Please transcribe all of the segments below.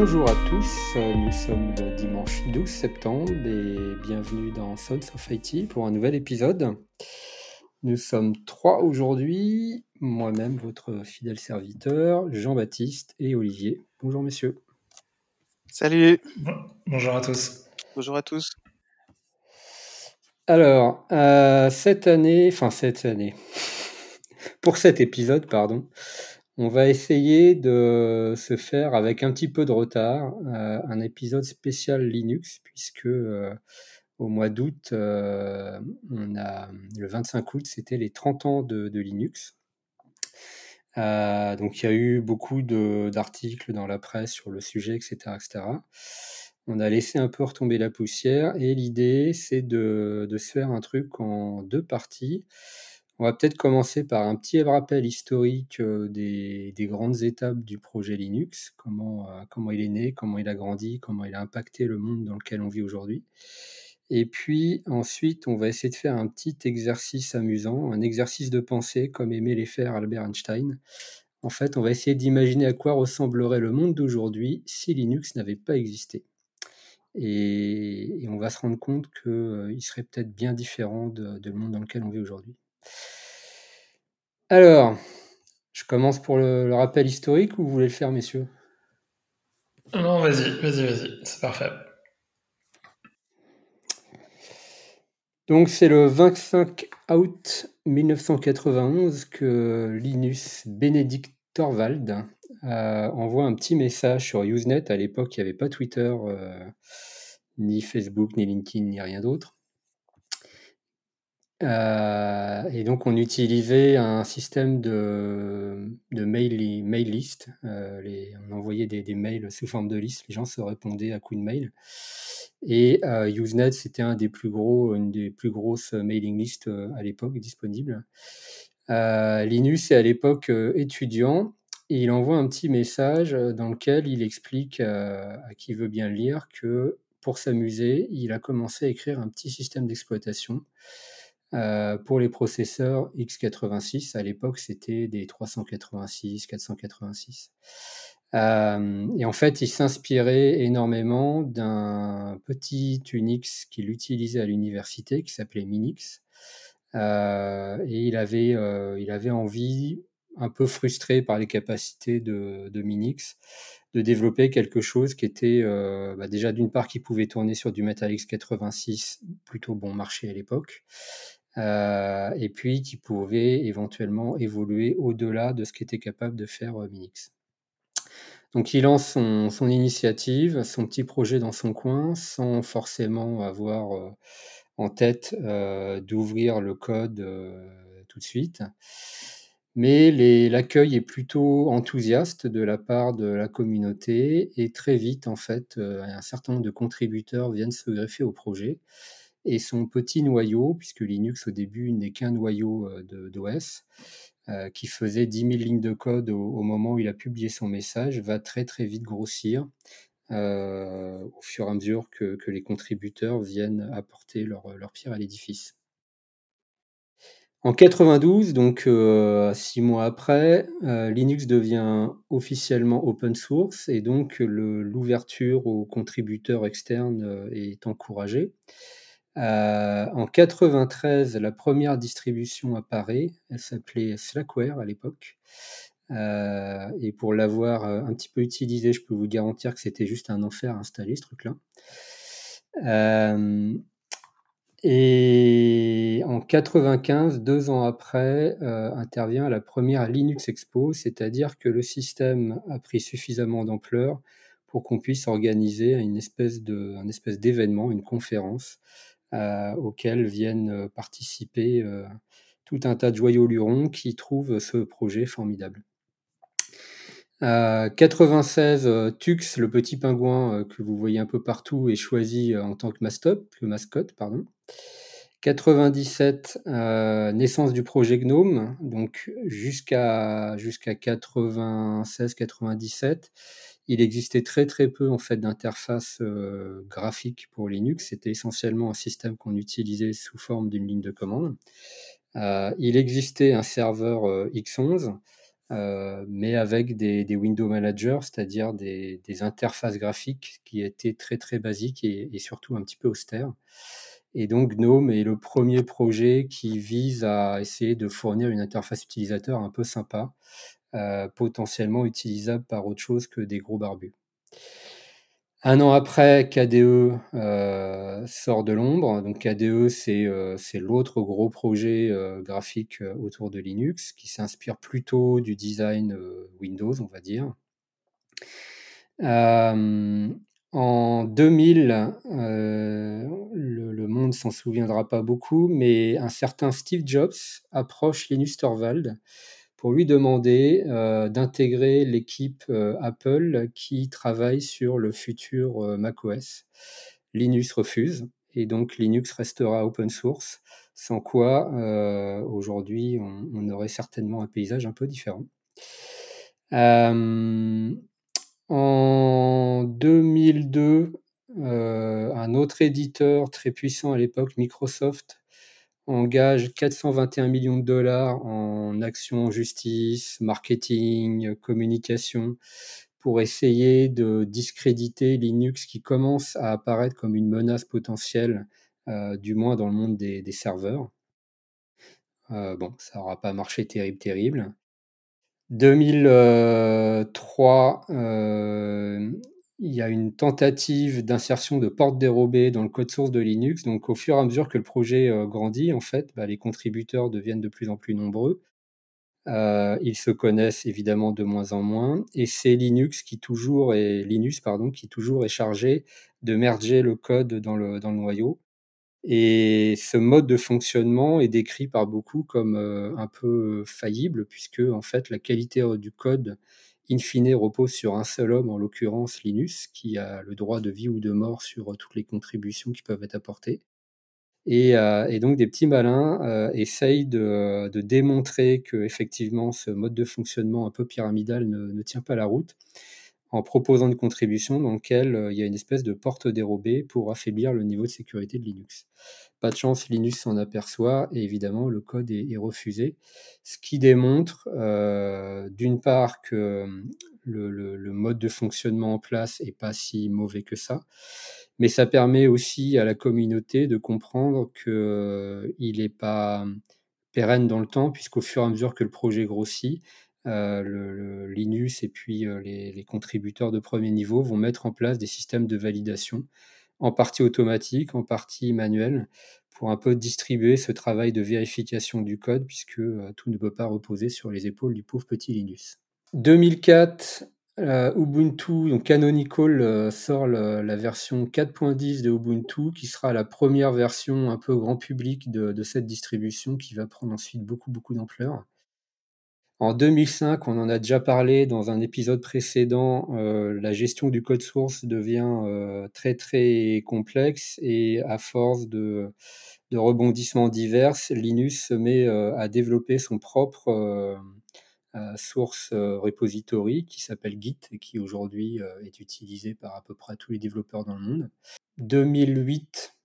Bonjour à tous, nous sommes le dimanche 12 septembre et bienvenue dans Sons of IT pour un nouvel épisode. Nous sommes trois aujourd'hui, moi-même, votre fidèle serviteur, Jean-Baptiste et Olivier. Bonjour messieurs. Salut. Bonjour à tous. Bonjour à tous. Alors, euh, cette année, enfin cette année, pour cet épisode, pardon, on va essayer de se faire avec un petit peu de retard euh, un épisode spécial Linux, puisque euh, au mois d'août, euh, on a le 25 août, c'était les 30 ans de, Linux. donc il y a eu beaucoup d'articles dans la presse sur le sujet, etc., etc. On a laissé un peu retomber la poussière et l'idée c'est de, de, se faire un truc en deux parties. On va peut-être commencer par un petit rappel historique euh, des, grandes étapes du projet Linux, comment, euh, comment il est né, comment il a grandi, comment il a impacté le monde dans lequel on vit aujourd'hui. Et puis ensuite, on va essayer de faire un petit exercice amusant, un exercice de pensée comme aimait les faire Albert Einstein. En fait, on va essayer d'imaginer à quoi ressemblerait le monde d'aujourd'hui si Linux n'avait pas existé. Et, on va se rendre compte qu'il euh, serait peut-être bien différent de, de, le monde dans lequel on vit aujourd'hui. Alors, je commence pour le, rappel historique ou vous voulez le faire, messieurs? Non, vas-y, vas-y, vas-y, c'est parfait. Donc, c'est le 25 août 1991 que Linus Benedict Torvald euh, envoie un petit message sur Usenet. À l'époque, il n'y avait pas Twitter, euh, ni Facebook, ni LinkedIn, ni rien d'autre. Euh, et donc on utilisait un système de, de mail, mail list. Euh, on envoyait des, mails sous forme de liste. Les gens se répondaient à coups de mail. Et euh, Usenet, c'était un des plus gros, une des plus grosses mailing lists à l'époque disponibles. Linus est à l'époque étudiant il envoie un petit message dans lequel il explique à qui veut bien lire que pour s'amuser, il a commencé à écrire un petit système d'exploitation euh, pour les processeurs x86, à l'époque, c'était des 386, 486. Euh, et en fait, il s'inspirait énormément d'un petit Unix qu'il utilisait à l'université, qui s'appelait Minix. Euh, et il avait, il avait envie, un peu frustré par les capacités de, Minix, de développer quelque chose qui était bah, déjà d'une part qui pouvait tourner sur du Metal x86, plutôt bon marché à l'époque, euh, et puis qui pouvait éventuellement évoluer au-delà de ce qu'était capable de faire euh, Minix. Donc il lance son, initiative, son petit projet dans son coin, sans forcément avoir euh, en tête d'ouvrir le code tout de suite. Mais l'accueil est plutôt enthousiaste de la part de la communauté et très vite, en fait, un certain nombre de contributeurs viennent se greffer au projet et son petit noyau, puisque Linux au début n'est qu'un noyau euh, d'OS, euh, qui faisait 10 000 lignes de code au, moment où il a publié son message, va très très vite grossir euh, au fur et à mesure que, les contributeurs viennent apporter leur, leur pierre à l'édifice. En 92, donc six mois après, Linux devient officiellement open source et donc l'ouverture aux contributeurs externes est encouragée. Euh, en 93, la première distribution apparaît. Elle s'appelait Slackware à l'époque. Euh, et pour l'avoir euh, un petit peu utilisé, je peux vous garantir que c'était juste un enfer à installer ce truc-là. et en 95, deux ans après, intervient la première Linux Expo, c'est-à-dire que le système a pris suffisamment d'ampleur pour qu'on puisse organiser une un espèce d'événement, une conférence auxquels viennent euh, participer euh, tout un tas de joyaux lurons qui trouvent ce projet formidable. 96, Tux, le petit pingouin que vous voyez un peu partout, est choisi en tant que mascotte. Le mascotte pardon. 97, naissance du projet GNOME, donc jusqu'à 96-97, il existait très très peu en fait euh, pour Linux. C'était essentiellement un système qu'on utilisait sous forme d'une ligne de commande. Euh, il existait un serveur euh, X11 mais avec des, window managers, c'est-à-dire des, interfaces graphiques qui étaient très très basiques et, surtout un petit peu austères. Et donc GNOME est le premier projet qui vise à essayer de fournir une interface utilisateur un peu sympa, potentiellement utilisable par autre chose que des gros barbus. Un an après, KDE euh, sort de l'ombre. Donc KDE, c'est euh, l'autre gros projet euh, graphique autour de Linux qui s'inspire plutôt du design Windows, on va dire. en 2000, le, le, monde s'en souviendra pas beaucoup, mais un certain Steve Jobs approche Linus Torvald pour lui demander euh, d'intégrer l'équipe euh, Apple qui travaille sur le futur euh, macOS. Linux refuse et donc Linux restera open source, sans quoi aujourd'hui on, aurait certainement un paysage un peu différent. en 2002, un autre éditeur très puissant à l'époque, Microsoft, engage 421 millions de dollars en actions justice, marketing, communication pour essayer de discréditer Linux qui commence à apparaître comme une menace potentielle, euh, du moins dans le monde des, serveurs. Euh, bon, ça n'aura pas marché terrible, terrible. 2003, il y a une tentative d'insertion de portes dérobées dans le code source de Linux. Donc, au fur et à mesure que le projet euh, grandit, en fait, bah, les contributeurs deviennent de plus en plus nombreux. Euh, ils se connaissent évidemment de moins en moins, et c'est Linux qui toujours est Linux pardon qui toujours est chargé de merger le code dans le, noyau. Et ce mode de fonctionnement est décrit par beaucoup comme euh, un peu faillible, puisque en fait la qualité du code in fine repose sur un seul homme, en l'occurrence Linus, qui a le droit de vie ou de mort sur euh, toutes les contributions qui peuvent être apportées. Et, euh, donc des petits malins euh, essayent de, démontrer que effectivement ce mode de fonctionnement un peu pyramidal ne, tient pas la route en proposant une contribution dans laquelle il y a une espèce de porte dérobée pour affaiblir le niveau de sécurité de Linux. Pas de chance, Linus s'en aperçoit et évidemment le code est, refusé. Ce qui démontre euh, d'une part que le, mode de fonctionnement en place est pas si mauvais que ça, mais ça permet aussi à la communauté de comprendre qu'il euh, n'est pas pérenne dans le temps, puisqu'au fur et à mesure que le projet grossit, euh, le, Linus et puis les, les, contributeurs de premier niveau vont mettre en place des systèmes de validation en partie automatique, en partie manuel, pour un peu distribuer ce travail de vérification du code, puisque euh, tout ne peut pas reposer sur les épaules du pauvre petit Linus. 2004, euh, Ubuntu, donc Canonical euh, sort la version 4.10 de Ubuntu, qui sera la première version un peu grand public de, de cette distribution, qui va prendre ensuite beaucoup beaucoup d'ampleur. En 2005, on en a déjà parlé dans un épisode précédent, euh, la gestion du code source devient euh, très très complexe et à force de, rebondissements divers, Linus se met euh, à développer son propre source repository qui s'appelle Git et qui aujourd'hui est utilisé par à peu près tous les développeurs dans le monde. 2008,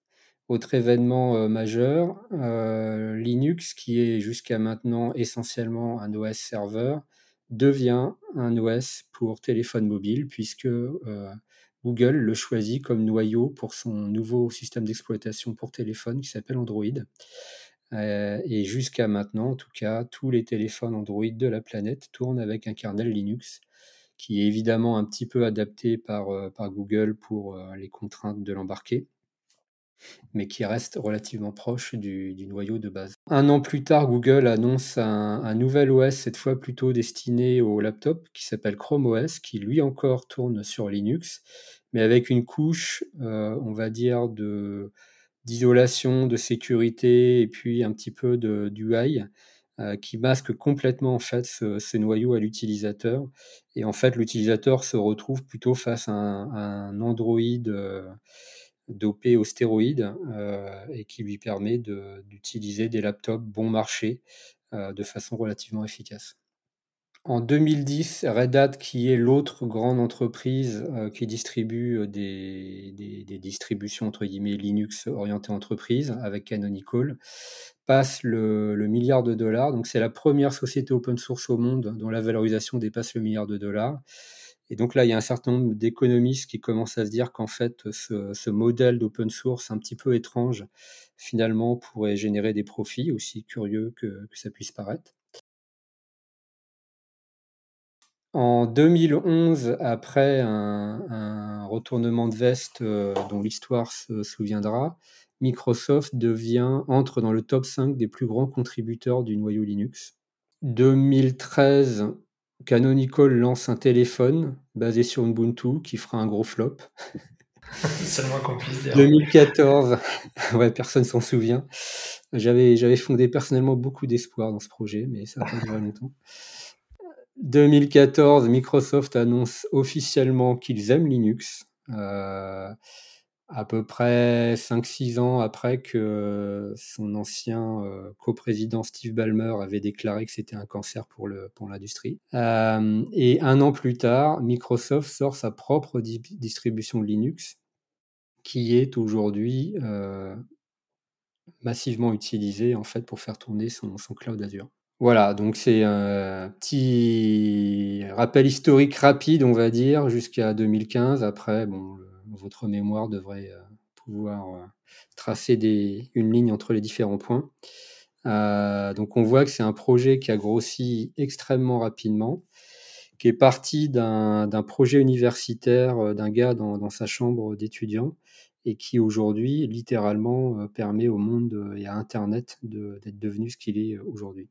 autre événement euh, majeur, euh, Linux, qui est jusqu'à maintenant essentiellement un OS serveur, devient un OS pour téléphone mobile, puisque euh, Google le choisit comme noyau pour son nouveau système d'exploitation pour téléphone qui s'appelle Android. et jusqu'à maintenant, en tout cas, tous les téléphones Android de la planète tournent avec un kernel Linux, qui est évidemment un petit peu adapté par, Google pour les contraintes de l'embarqué mais qui reste relativement proche du, noyau de base. Un an plus tard, Google annonce un, nouvel OS, cette fois plutôt destiné au laptop, qui s'appelle Chrome OS, qui lui encore tourne sur Linux, mais avec une couche, euh, on va dire, d'isolation, de sécurité et puis un petit peu de d'UI euh, qui masque complètement en fait ce, noyau à l'utilisateur et en fait l'utilisateur se retrouve plutôt face à un, Android euh, dopé aux stéroïdes euh, et qui lui permet d'utiliser des laptops bon marché euh, de façon relativement efficace. En 2010, Red Hat, qui est l'autre grande entreprise qui distribue des, distributions entre guillemets Linux orientées entreprise avec Canonical, passe le, milliard de dollars. C'est la première société open source au monde dont la valorisation dépasse le milliard de dollars. Et donc là, il y a un certain nombre d'économistes qui commencent à se dire qu'en fait, ce, modèle d'open source un petit peu étrange, finalement, pourrait générer des profits, aussi curieux que, ça puisse paraître. En 2011, après un, retournement de veste euh, dont l'histoire se souviendra, Microsoft devient, entre dans le top 5 des plus grands contributeurs du noyau Linux. 2013, Canonical lance un téléphone basé sur Ubuntu qui fera un gros flop. C'est le moins qu'on puisse dire. 2014, ouais, personne s'en souvient. J'avais, j'avais fondé personnellement beaucoup d'espoir dans ce projet, mais ça n'a pas duré longtemps. 2014, Microsoft annonce officiellement qu'ils aiment Linux. Euh, à peu près 5-6 ans après que son ancien euh, coprésident Steve Ballmer avait déclaré que c'était un cancer pour, pour l'industrie. Euh, et un an plus tard, Microsoft sort sa propre distribution Linux, qui est aujourd'hui euh, massivement utilisée en fait pour faire tourner son, son cloud Azure. Voilà, donc c'est un petit rappel historique rapide, on va dire, jusqu'à 2015. Après, bon, votre mémoire devrait euh, pouvoir euh, tracer une ligne entre les différents points. Euh, donc on voit que c'est un projet qui a grossi extrêmement rapidement, qui est parti d'un projet universitaire d'un gars dans, sa chambre d'étudiant et qui aujourd'hui littéralement permet au monde et à Internet d'être devenu ce qu'il est aujourd'hui.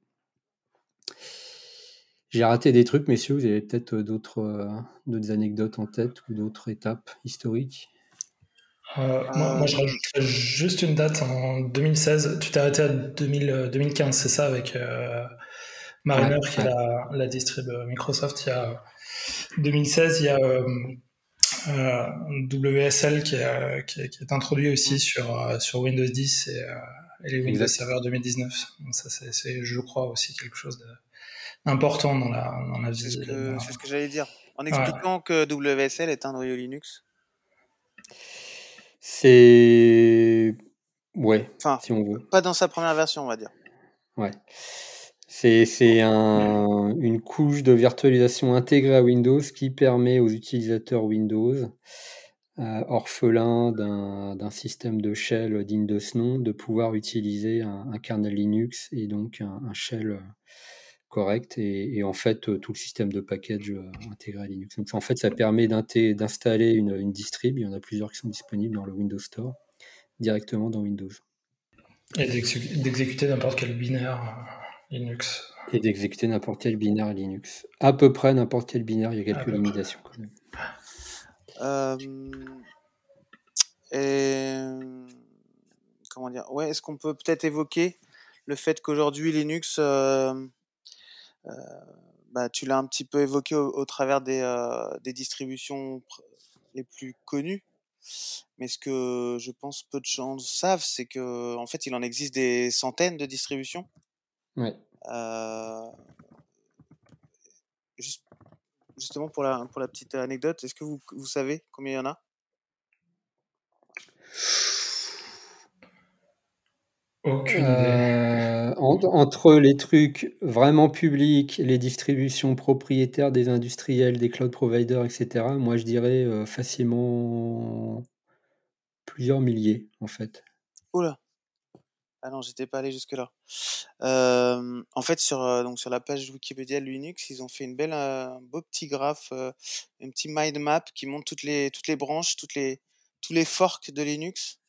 J'ai raté des trucs, messieurs. Vous avez peut-être euh, d'autres euh, anecdotes en tête ou d'autres étapes historiques? Euh, moi, je rajouterais juste une date en 2016. Tu t'es arrêté à 2015, c'est ça, avec Mariner qui est la, la distrib Microsoft. Il y a 2016, il y a WSL qui est, qui, est, introduit aussi sur, sur Windows 10 et, les Windows Server 2019. ça, c'est, je crois, aussi quelque chose de important dans la, dans la vie. C'est ce que, j'allais dire. En expliquant que WSL est un noyau Linux. C'est. Ouais, enfin, si on veut. Pas dans sa première version, on va dire. Ouais. C'est un, une couche de virtualisation intégrée à Windows qui permet aux utilisateurs Windows, euh, orphelins d'un système de shell digne de ce nom, de pouvoir utiliser un, kernel Linux et donc un, un shell correct et, en fait euh, tout le système de package euh, intégré à Linux. Donc en fait ça permet d'installer une, une, distrib, il y en a plusieurs qui sont disponibles dans le Windows Store directement dans Windows. Et d'exécuter n'importe quel binaire euh, Linux. Et d'exécuter n'importe quel binaire Linux. À peu près n'importe quel binaire, il y a quelques limitations quand même. et comment dire? Ouais, est-ce qu'on peut peut-être évoquer le fait qu'aujourd'hui Linux euh, bah, tu l'as un petit peu évoqué au, travers des, euh, des, distributions les plus connues. Mais ce que je pense peu de gens savent, c'est que en fait, il en existe des centaines de distributions. Ouais. Euh, justement pour la, pour la petite anecdote, est-ce que vous, vous savez combien il y en a? Euh, entre les trucs vraiment publics, les distributions propriétaires des industriels, des cloud providers, etc., moi je dirais euh, facilement plusieurs milliers en fait. Oula. Ah non, j'étais pas allé jusque là. Euh, en fait, sur donc sur la page Wikipédia Linux, ils ont fait une belle, un beau petit graphe, un petit mind map qui montre toutes les toutes les branches, toutes les tous les forks de Linux.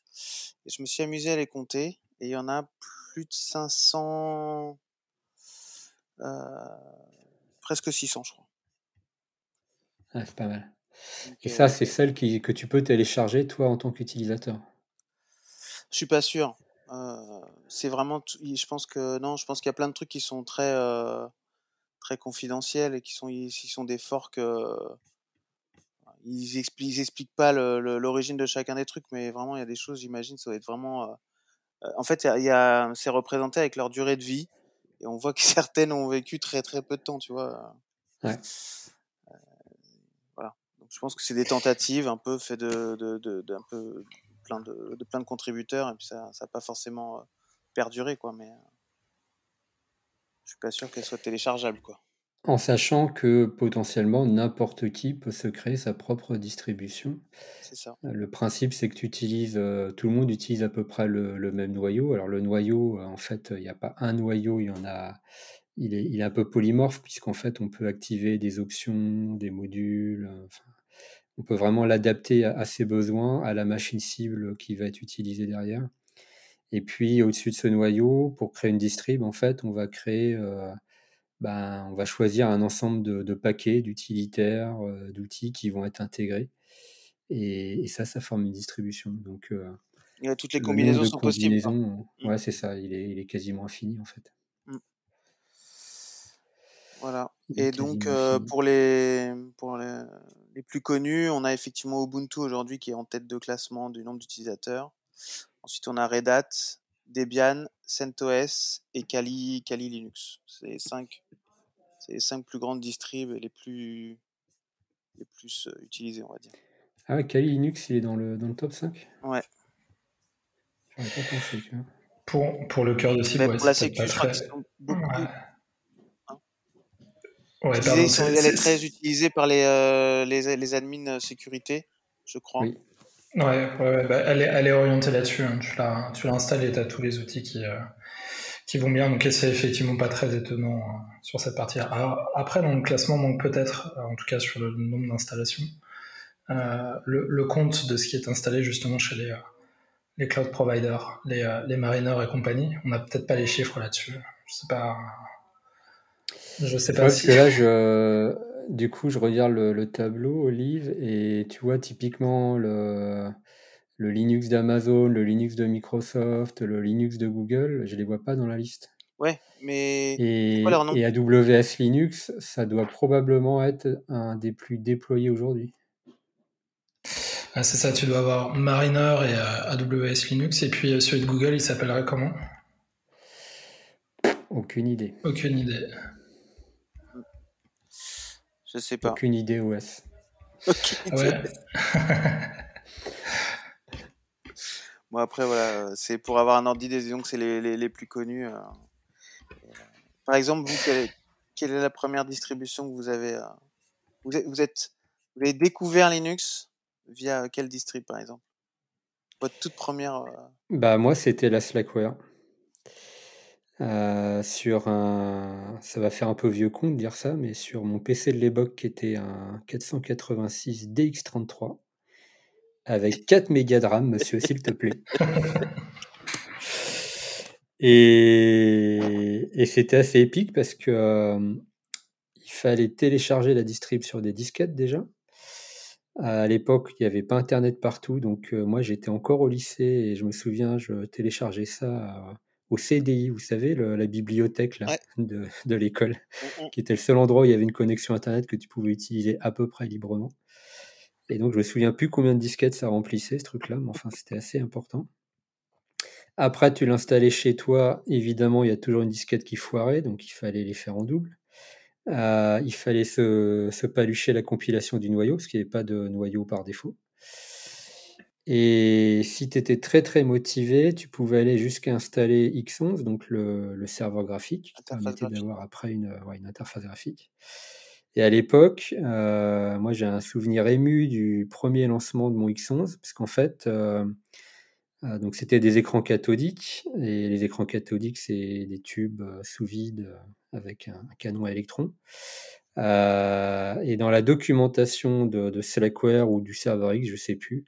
Et je me suis amusé à les compter. Et il y en a de 500, euh, presque 600, je crois. c'est pas mal. Et ça, euh, c'est celle qui, que tu peux télécharger, toi, en tant qu'utilisateur? Je suis pas sûr. Euh, c'est vraiment, je pense que non, je pense qu'il y a plein de trucs qui sont très, très confidentiels et qui sont, ils, sont des forks. ils expliquent, expliquent pas l'origine de chacun des trucs, mais vraiment, il y a des choses, j'imagine, ça va être vraiment en fait, il y c'est représenté avec leur durée de vie. Et on voit que certaines ont vécu très très peu de temps, tu vois. Ouais. voilà. Donc, je pense que c'est des tentatives un peu fait de, de, peu plein de, de plein de contributeurs et puis ça n'a pas forcément perduré quoi, mais je suis pas sûr qu'elle soit téléchargeable quoi. En sachant que potentiellement n'importe qui peut se créer sa propre distribution. C'est ça. Le principe, c'est que tu utilises, euh, tout le monde utilise à peu près le, le même noyau. Alors le noyau, euh, en fait, il n'y a pas un noyau, il y en a, il est, il est un peu polymorphe puisqu'en fait, on peut activer des options, des modules. euh, enfin, on peut vraiment l'adapter à, à ses besoins, à la machine cible qui va être utilisée derrière. Et puis au-dessus de ce noyau, pour créer une distrib, en fait, on va créer euh, ben, on va choisir un ensemble de, de paquets, d'utilitaires, euh, d'outils qui vont être intégrés. Et, et, ça, ça forme une distribution. Donc, euh, et toutes les combinaisons sont possibles. Quoi. Ouais, c'est ça. Il est, il est, quasiment infini en fait. Mm. Voilà. Et donc, euh, pour, les, pour les, les, plus connus, on a effectivement Ubuntu aujourd'hui qui est en tête de classement du nombre d'utilisateurs. Ensuite, on a Red Hat, Debian, CentOS et Kali, Kali Linux. C'est les cinq, c'est les cinq plus grandes distribs et les plus, les plus euh, utilisées, on va dire. Ah ouais, Kali Linux, il est dans le, dans le top 5 Ouais. J'aurais pas pensé, tu vois. Pour, pour le cœur de cible, ouais, pour la sécu, je crois qu'ils sont beaucoup. Ouais. Hein Ouais, disais, elle est très utilisée par les, euh, les, les admins sécurité, je crois. Oui. Ouais, ouais, ouais bah, elle, est, elle est orientée là-dessus. Hein. Tu l'as, tu l'as installé, tu as tous les outils qui, euh, qui vont bien. Donc, c'est effectivement pas très étonnant euh, sur cette partie-là. Alors, après, dans le classement, manque peut-être, euh, en tout cas sur le nombre d'installations, euh, le, le, compte de ce qui est installé justement chez les, les cloud providers, les, les mariners et compagnie. On n'a peut-être pas les chiffres là-dessus. Je sais pas. Je sais pas. Si... que là, je du coup, je regarde le, le, tableau, Olive, et tu vois typiquement le, le Linux d'Amazon, le Linux de Microsoft, le Linux de Google, je les vois pas dans la liste. Ouais, mais et, et AWS Linux, ça doit probablement être un des plus déployés aujourd'hui. Ah, c'est ça, tu dois avoir Mariner et AWS Linux, et puis celui de Google, il s'appellerait comment? Aucune idée. Aucune idée. Je sais pas. Aucune idée OS. Aucune Ouais. bon, après, voilà, c'est pour avoir un ordre d'idée, disons que c'est les, les, les, plus connus. Euh... Par exemple, vous, quelle est, quelle est, la première distribution que vous avez euh... vous, êtes, vous, êtes, vous avez découvert Linux via quelle distrib, par exemple? Votre toute première. euh, Bah, moi, c'était la Slackware. Euh, sur un, ça va faire un peu vieux con de dire ça, mais sur mon PC de l'époque qui était un 486 DX33 avec 4 mégas de RAM, monsieur, s'il te plaît. Et, et c'était assez épique parce que euh, il fallait télécharger la distrib sur des disquettes déjà. À l'époque, il n'y avait pas Internet partout, donc euh, moi j'étais encore au lycée et je me souviens, je téléchargeais ça. Au CDI, vous savez, le, la bibliothèque là, ouais. de, de l'école, Mm-mm. qui était le seul endroit où il y avait une connexion Internet que tu pouvais utiliser à peu près librement. Et donc, je me souviens plus combien de disquettes ça remplissait, ce truc-là, mais enfin, c'était assez important. Après, tu l'installais chez toi. Évidemment, il y a toujours une disquette qui foirait, donc il fallait les faire en double. Euh, il fallait se, se palucher la compilation du noyau, parce qu'il n'y avait pas de noyau par défaut. Et si tu étais très très motivé, tu pouvais aller jusqu'à installer X11, donc le, le serveur graphique, qui permettait d'avoir après une, ouais, une, interface graphique. Et à l'époque, euh, moi j'ai un souvenir ému du premier lancement de mon X11, parce qu'en fait, euh, euh, donc c'était des écrans cathodiques, et les écrans cathodiques c'est des tubes sous vide avec un, un canon à électrons. et dans la documentation de, de Slackware ou du serveur X, je sais plus,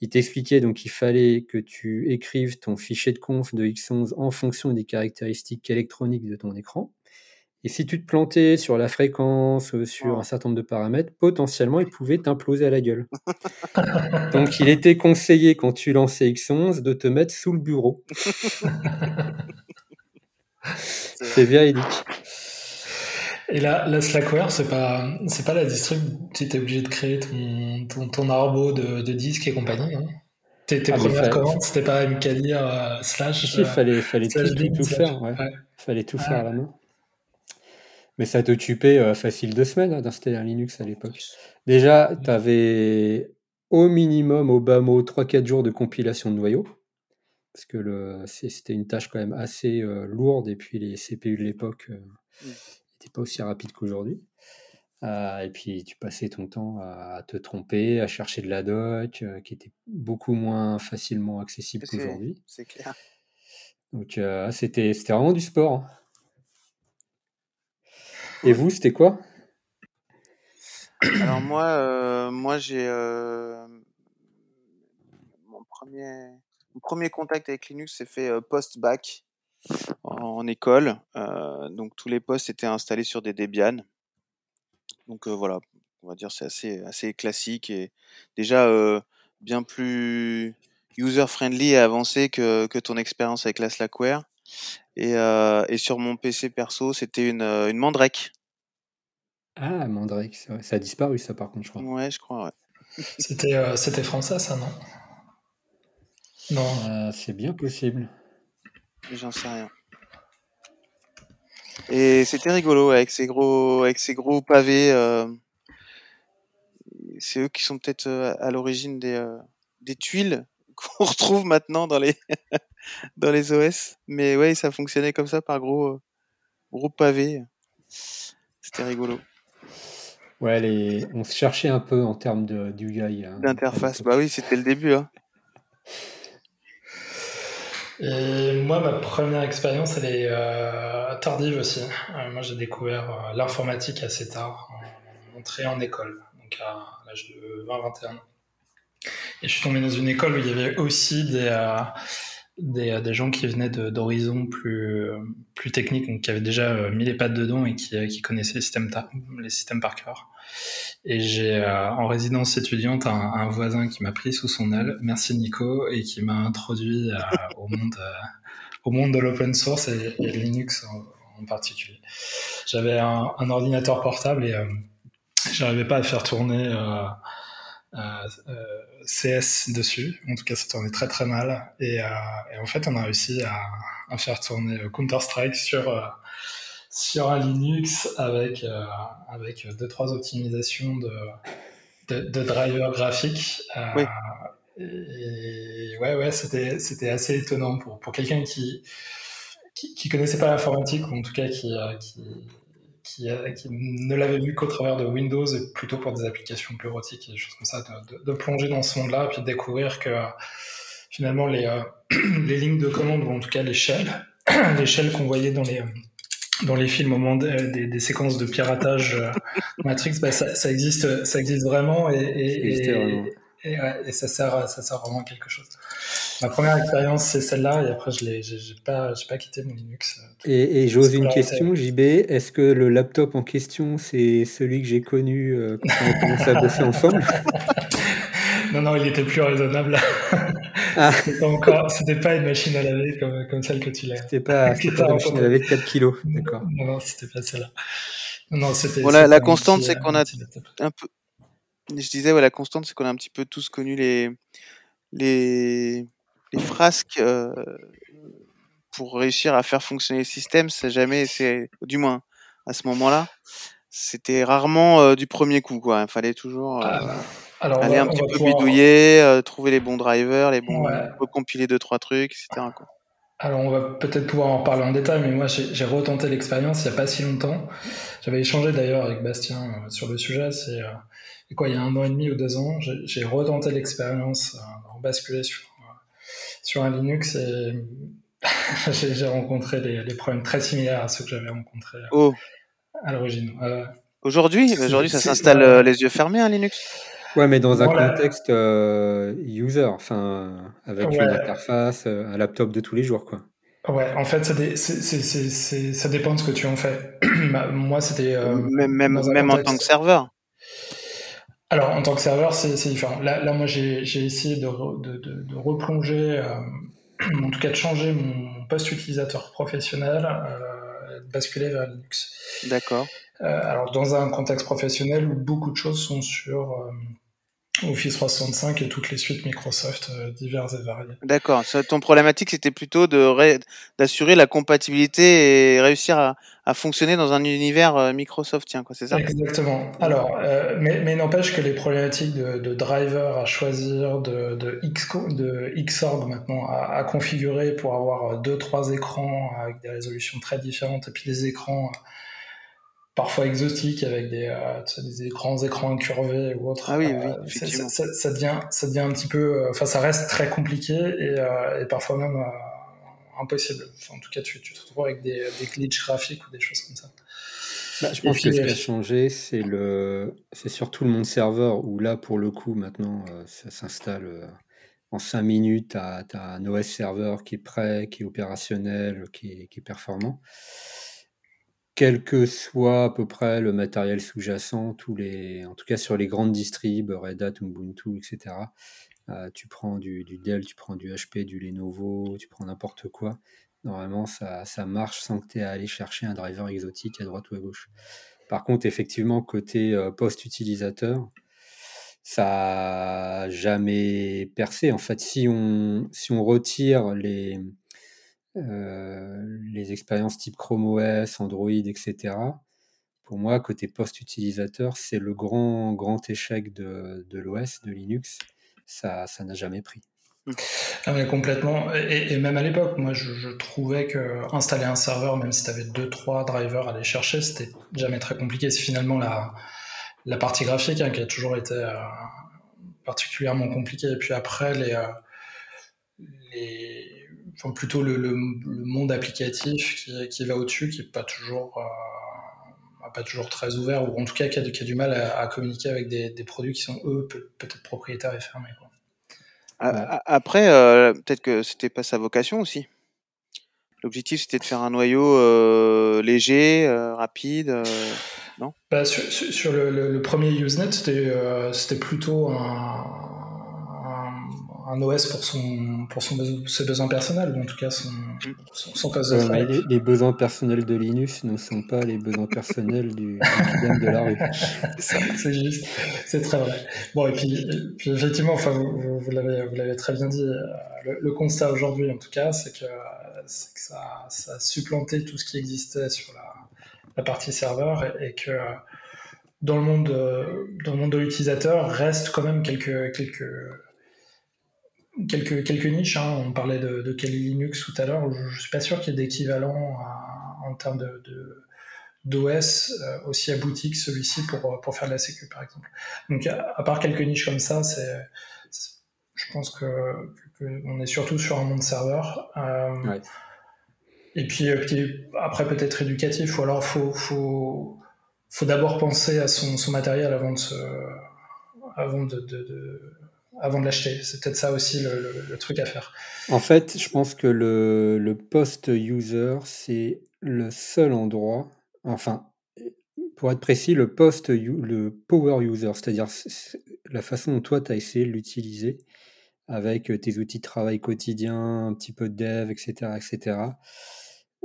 il t'expliquait donc qu'il fallait que tu écrives ton fichier de conf de X11 en fonction des caractéristiques électroniques de ton écran. Et si tu te plantais sur la fréquence, sur Oh. un certain nombre de paramètres, potentiellement, il pouvait t'imploser à la gueule. donc, il était conseillé, quand tu lançais X11, de te mettre sous le bureau. C'est véridique. Et là, la Slackware, c'est pas, c'est pas la distrib, tu étais obligé de créer ton, ton, ton arbo de, de disques et compagnie. Hein. Tes, tes Ah, premières commandes, c'était pas MKDir euh, slash. Si, il euh, fallait, fallait tout, slash tout, faire. Ouais. ouais. fallait tout Ah. faire à la main. Mais ça t'occupait euh, facile deux semaines hein, d'installer un Linux à l'époque. Déjà, tu avais au minimum, au bas mot, 3-4 jours de compilation de noyaux. Parce que c'était une tâche quand même assez euh, lourde et puis les CPU de l'époque n'étaient euh, pas aussi rapides qu'aujourd'hui. et puis tu passais ton temps à, te tromper, à chercher de la doc, qui était beaucoup moins facilement accessible qu'aujourd'hui. C'est clair. Donc c'était vraiment du sport. Hein. Et vous, c'était quoi? Alors moi, euh, moi j'ai euh, mon premier mon premier contact avec Linux s'est fait euh, post-bac en, école. donc tous les postes étaient installés sur des Debian. Donc voilà, on va dire c'est assez assez classique et déjà bien plus user-friendly et avancé que, que ton expérience avec la Slackware. Et, euh, et sur mon PC perso, c'était une, euh, une Mandrake. Ah, Mandrake, ça a disparu ça par contre, je crois. Ouais, je crois, ouais. C'était euh, c'était français ça, non? Non. c'est bien possible. J'en sais rien. Et c'était rigolo avec ces gros, avec ces gros pavés. c'est eux qui sont peut-être à l'origine des, des tuiles qu'on retrouve maintenant dans les dans les OS. Mais ouais, ça fonctionnait comme ça par gros euh, gros pavés. C'était rigolo. Ouais, les... on se cherchait un peu en termes de d'UI. Hein, D'interface, bah oui, c'était le début. Hein. Et moi, ma première expérience, elle est euh, tardive aussi. Euh, moi, j'ai découvert l'informatique assez tard, en entrée en école, donc à l'âge de 20-21 ans. Et je suis tombé dans une école où il y avait aussi des, euh, des, euh, des, gens qui venaient d'horizons plus, euh, plus techniques, donc qui avaient déjà mis les pattes dedans et qui, connaissaient les systèmes par cœur. Et j'ai en résidence étudiante un, un voisin qui m'a pris sous son aile, merci Nico, et qui m'a introduit au, monde, au monde de l'open source et, Linux en, particulier. J'avais un, un, ordinateur portable et j'arrivais pas à faire tourner euh, CS dessus. En tout cas, ça tournait très très mal. Et, euh, et en fait, on a réussi à, à faire tourner Counter-Strike sur, euh, sur un Linux avec, avec deux, trois optimisations de, de, de drivers graphiques. Oui. Et ouais, ouais, c'était, c'était assez étonnant pour, pour quelqu'un qui, qui, qui connaissait pas l'informatique, ou en tout cas qui, qui, qui, qui ne l'avait vu qu'au travers de Windows et plutôt pour des applications bureautiques et des choses comme ça, de, plonger dans ce monde-là et puis de découvrir que finalement les, euh, les lignes de commande, ou en tout cas les shells, les shells qu'on voyait dans les, dans les films au moment des, des, séquences de piratage euh, Matrix, bah, ça, ça, existe, ça existe vraiment et, et, et, et, ça, sert, ça sert vraiment à quelque chose. Ma première expérience, c'est celle-là, et après, je n'ai pas, pas quitté mon Linux. Euh, et, j'ose une question, JB. Est-ce que le laptop en question, c'est celui que j'ai connu euh, quand on a commencé à bosser ensemble? Non, non, il était plus raisonnable. Ah. C'était pas, une machine à laver comme, comme celle que tu l'as. C'était pas, pas une machine à laver de 4 kilos. D'accord. Non, non, c'était pas celle-là. Non, voilà, la constante, c'est qu'on a un peu, je disais, ouais, la constante, c'est qu'on a un petit peu tous connu les, les, les frasques euh, pour réussir à faire fonctionner le système. C'est jamais, c'est du moins à ce moment-là, c'était rarement euh, du premier coup. Quoi. Il fallait toujours euh, ah, aller un petit peu bidouiller, trouver les bons drivers, les bons, recompiler deux trois trucs, etc. Quoi. Alors, on va peut-être pouvoir en parler en détail, mais moi, j'ai retenté l'expérience il n'y a pas si longtemps. J'avais échangé d'ailleurs avec Bastien sur le sujet. C'est quoi, il y a un an et demi ou deux ans, j'ai retenté l'expérience, euh, basculé sur, euh, sur un Linux et j'ai rencontré les, problèmes très similaires à ceux que j'avais rencontrés euh, oh. à l'origine. aujourd'hui, aujourd'hui, ça s'installe les yeux fermés un Linux? Ouais, mais dans un contexte user, enfin, avec une interface, un laptop de tous les jours, quoi. Ouais, en fait, ça, ça dépend de ce que tu en fais. Moi, c'était. même même, même en tant que serveur. Alors, en tant que serveur, c'est différent. Là, là, moi, j'ai essayé de, de, de, replonger, euh, en tout cas de changer mon poste utilisateur professionnel, euh, de basculer vers Linux. D'accord. Euh, alors, dans un contexte professionnel où beaucoup de choses sont sur, Office 365 et toutes les suites Microsoft euh, diverses et variées. D'accord. Ton problématique, c'était plutôt de d'assurer la compatibilité et réussir à, à, fonctionner dans un univers euh, Microsoftien, quoi, c'est ça? Exactement. Alors, euh, mais, mais n'empêche que les problématiques de, de driver à choisir, de, de, de Xorg maintenant à, à, configurer pour avoir deux, trois écrans avec des résolutions très différentes et puis des écrans parfois exotiques avec des, euh, des grands écrans incurvés ou autre. Ah oui, oui, euh, ça, ça, ça, devient, ça devient un petit peu, euh, enfin, ça reste très compliqué et, euh, et parfois même euh, impossible. Enfin, en tout cas, tu, tu, te retrouves avec des, des glitches graphiques ou des choses comme ça. Bah, je pense puis, que ce qui a changé, c'est le, c'est surtout le monde serveur où là, pour le coup, maintenant, ça s'installe en 5 minutes. Tu as, as, un OS serveur qui est prêt, qui est opérationnel, qui est, qui est performant quel que soit à peu près le matériel sous-jacent, tous les, en tout cas sur les grandes distribs, Red Hat, Ubuntu, etc. Euh, tu prends du, Dell, tu prends du HP, du Lenovo, tu prends n'importe quoi. Normalement, ça, ça, marche sans que tu aies à aller chercher un driver exotique à droite ou à gauche. Par contre, effectivement, côté euh, post-utilisateur, ça n'a jamais percé. En fait, si on, si on retire les, euh, les expériences type Chrome OS, Android, etc. Pour moi, côté post-utilisateur, c'est le grand, grand échec de, de l'OS, de Linux. Ça ça n'a jamais pris. Ah mais complètement. Et, même à l'époque, moi, je, je, trouvais que installer un serveur, même si tu avais deux, trois drivers à aller chercher, c'était jamais très compliqué. C'est finalement la, la partie graphique hein, qui a toujours été euh, particulièrement compliquée. Et puis après, les, euh, les enfin, plutôt le, le, le, monde applicatif qui, qui va au-dessus, qui n'est pas toujours, euh, pas toujours très ouvert, ou en tout cas qui a, qui a du mal à, à communiquer avec des, des, produits qui sont eux peut-être propriétaires et fermés. Quoi. Après, euh, peut-être que c'était pas sa vocation aussi. L'objectif c'était de faire un noyau euh, léger, euh, rapide, non? Bah, sur, sur le, le, le, premier Usenet, c'était plutôt un, un OS pour son pour son besoin, ses besoins personnels ou en tout cas son, son, son poste de travail. Les, les, besoins personnels de Linux ne sont pas les besoins personnels du, du de la rue. c'est juste, c'est très vrai. Bon et puis, et puis effectivement, enfin vous, vous l'avez vous l'avez très bien dit. Le, le constat aujourd'hui en tout cas, c'est que, que ça, ça a supplanté tout ce qui existait sur la, la partie serveur et, et que dans le monde dans le monde de l'utilisateur reste quand même quelques quelques quelques, quelques niches. Hein. On parlait de, de Kali Linux tout à l'heure. Je ne suis pas sûr qu'il y ait d'équivalent en termes de, de d'OS euh, aussi abouti que celui-ci pour, pour faire de la sécu, par exemple. Donc, à, à part quelques niches comme ça, c'est, je pense que, que, on est surtout sur un monde serveur. Euh, ouais. Et puis, puis après, peut-être éducatif, ou alors faut, faut, faut d'abord penser à son, son matériel avant de se, avant de, de, de avant de l'acheter. C'est peut-être ça aussi le, truc à faire. En fait, je pense que le, le post-user, c'est le seul endroit, enfin, pour être précis, le post, le power user, c'est-à-dire la façon dont toi, tu as essayé de l'utiliser avec tes outils de travail quotidien, un petit peu de dev, etc., etc.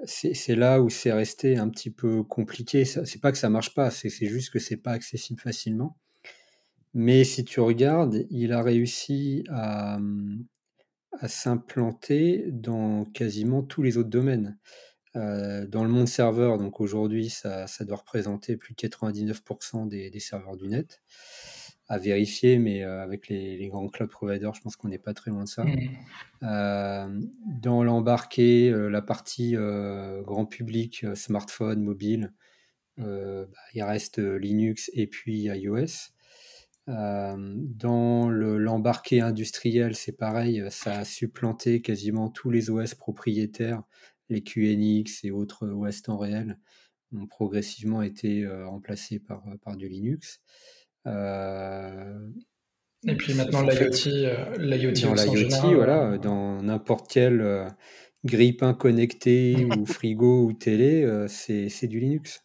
C'est là où c'est resté un petit peu compliqué. C'est pas que ça marche pas, c'est juste que c'est pas accessible facilement. Mais si tu regardes, il a réussi à, à s'implanter dans quasiment tous les autres domaines. Euh, dans le monde serveur, donc aujourd'hui, ça, ça, doit représenter plus de 99% des, des, serveurs du net. À vérifier, mais euh, avec les, les, grands cloud providers, je pense qu'on n'est pas très loin de ça. Mmh. Euh, dans l'embarqué, la partie grand public, smartphone, mobile, bah, il reste Linux et puis iOS. Euh, dans l'embarqué le, industriel, c'est pareil, ça a supplanté quasiment tous les OS propriétaires, les QNX et autres OS temps réel ont progressivement été euh, remplacés par, par du Linux. Euh, et puis maintenant l'IoT, l'IoT dans l'IoT, voilà, dans n'importe quel euh, grille-pain connecté ou frigo ou télé, c'est du Linux.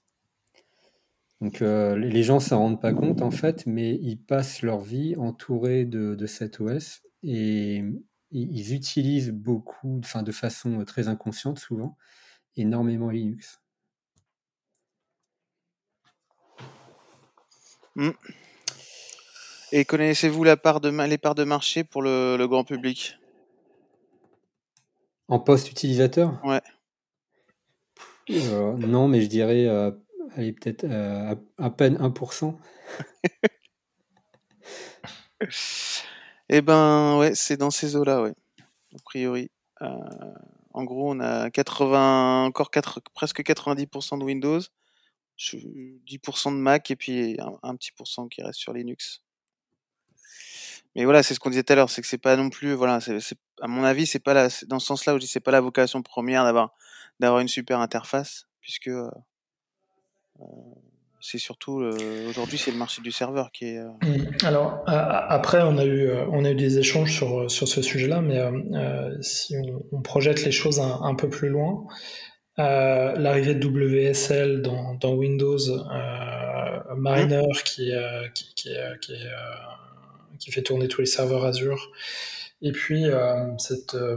Donc euh, les gens s'en rendent pas compte en fait, mais ils passent leur vie entourés de, de cet OS et ils utilisent beaucoup, enfin de façon très inconsciente souvent, énormément Linux. Mmh. Et connaissez-vous la part de, les parts de marché pour le, grand public? En poste utilisateur Ouais. Euh, non, mais je dirais, euh, peut-être euh, à, peine 1%. Eh ben, ouais, c'est dans ces eaux-là, ouais. A priori. en gros, on a 80, encore 4, presque 90% de Windows, 10% de Mac et puis un, petit pourcent qui reste sur Linux. Mais voilà, c'est ce qu'on disait tout à l'heure, c'est que c'est pas non plus, voilà, à mon avis, c'est pas la, dans ce sens-là où je dis c'est pas la vocation première d'avoir, une super interface, puisque euh, euh c'est surtout aujourd'hui c'est le marché du serveur qui est. Euh... Mmh. Alors après, on a eu, euh, on a eu des échanges sur sur ce sujet-là, mais euh, si on, on, projette les choses un, un peu plus loin, l'arrivée de WSL dans, dans Windows, Mariner mmh. qui, qui, qui, qui fait tourner tous les serveurs Azure. Et puis euh, cette euh,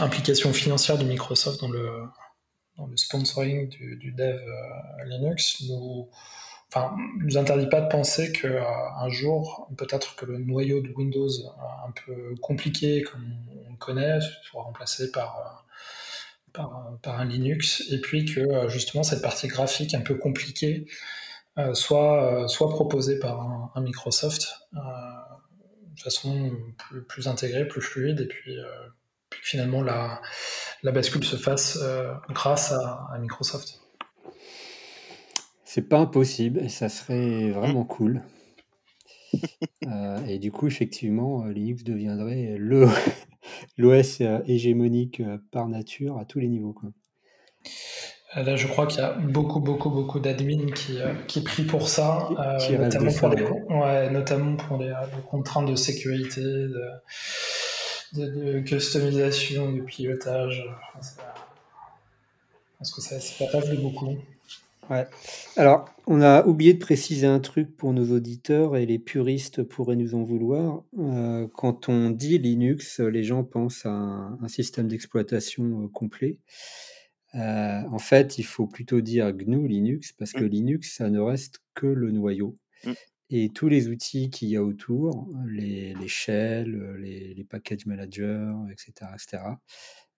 implication financière de Microsoft dans le, le sponsoring du, dev euh, Linux nous, enfin, nous interdit pas de penser qu'un jour, peut-être que le noyau de Windows un peu compliqué comme on le connaît sera remplacé par, par, un Linux, et puis que justement cette partie graphique un peu compliquée euh, soit, euh, soit proposé par un, Microsoft euh, de façon plus, intégrée, plus fluide, et puis, finalement la, la, bascule se fasse grâce à, Microsoft. C'est pas impossible et ça serait vraiment cool. et du coup, effectivement, Linux deviendrait le l'OS hégémonique par nature à tous les niveaux. Quoi. Euh, là, je crois qu'il y a beaucoup, beaucoup, beaucoup d'admins qui, euh, qui prient pour ça, euh, notamment, pour les, ouais, notamment, pour les, contraintes de sécurité, de, de, customisation, de pilotage. je pense que ça, ça de beaucoup. Ouais. Alors, on a oublié de préciser un truc pour nos auditeurs et les puristes pourraient nous en vouloir. quand on dit Linux, les gens pensent à un système d'exploitation complet. Euh, en fait, il faut plutôt dire GNU Linux parce que mmh. Linux, ça ne reste que le noyau. Et tous les outils qu'il y a autour, les, les shells, les, les, package managers, etc., etc.,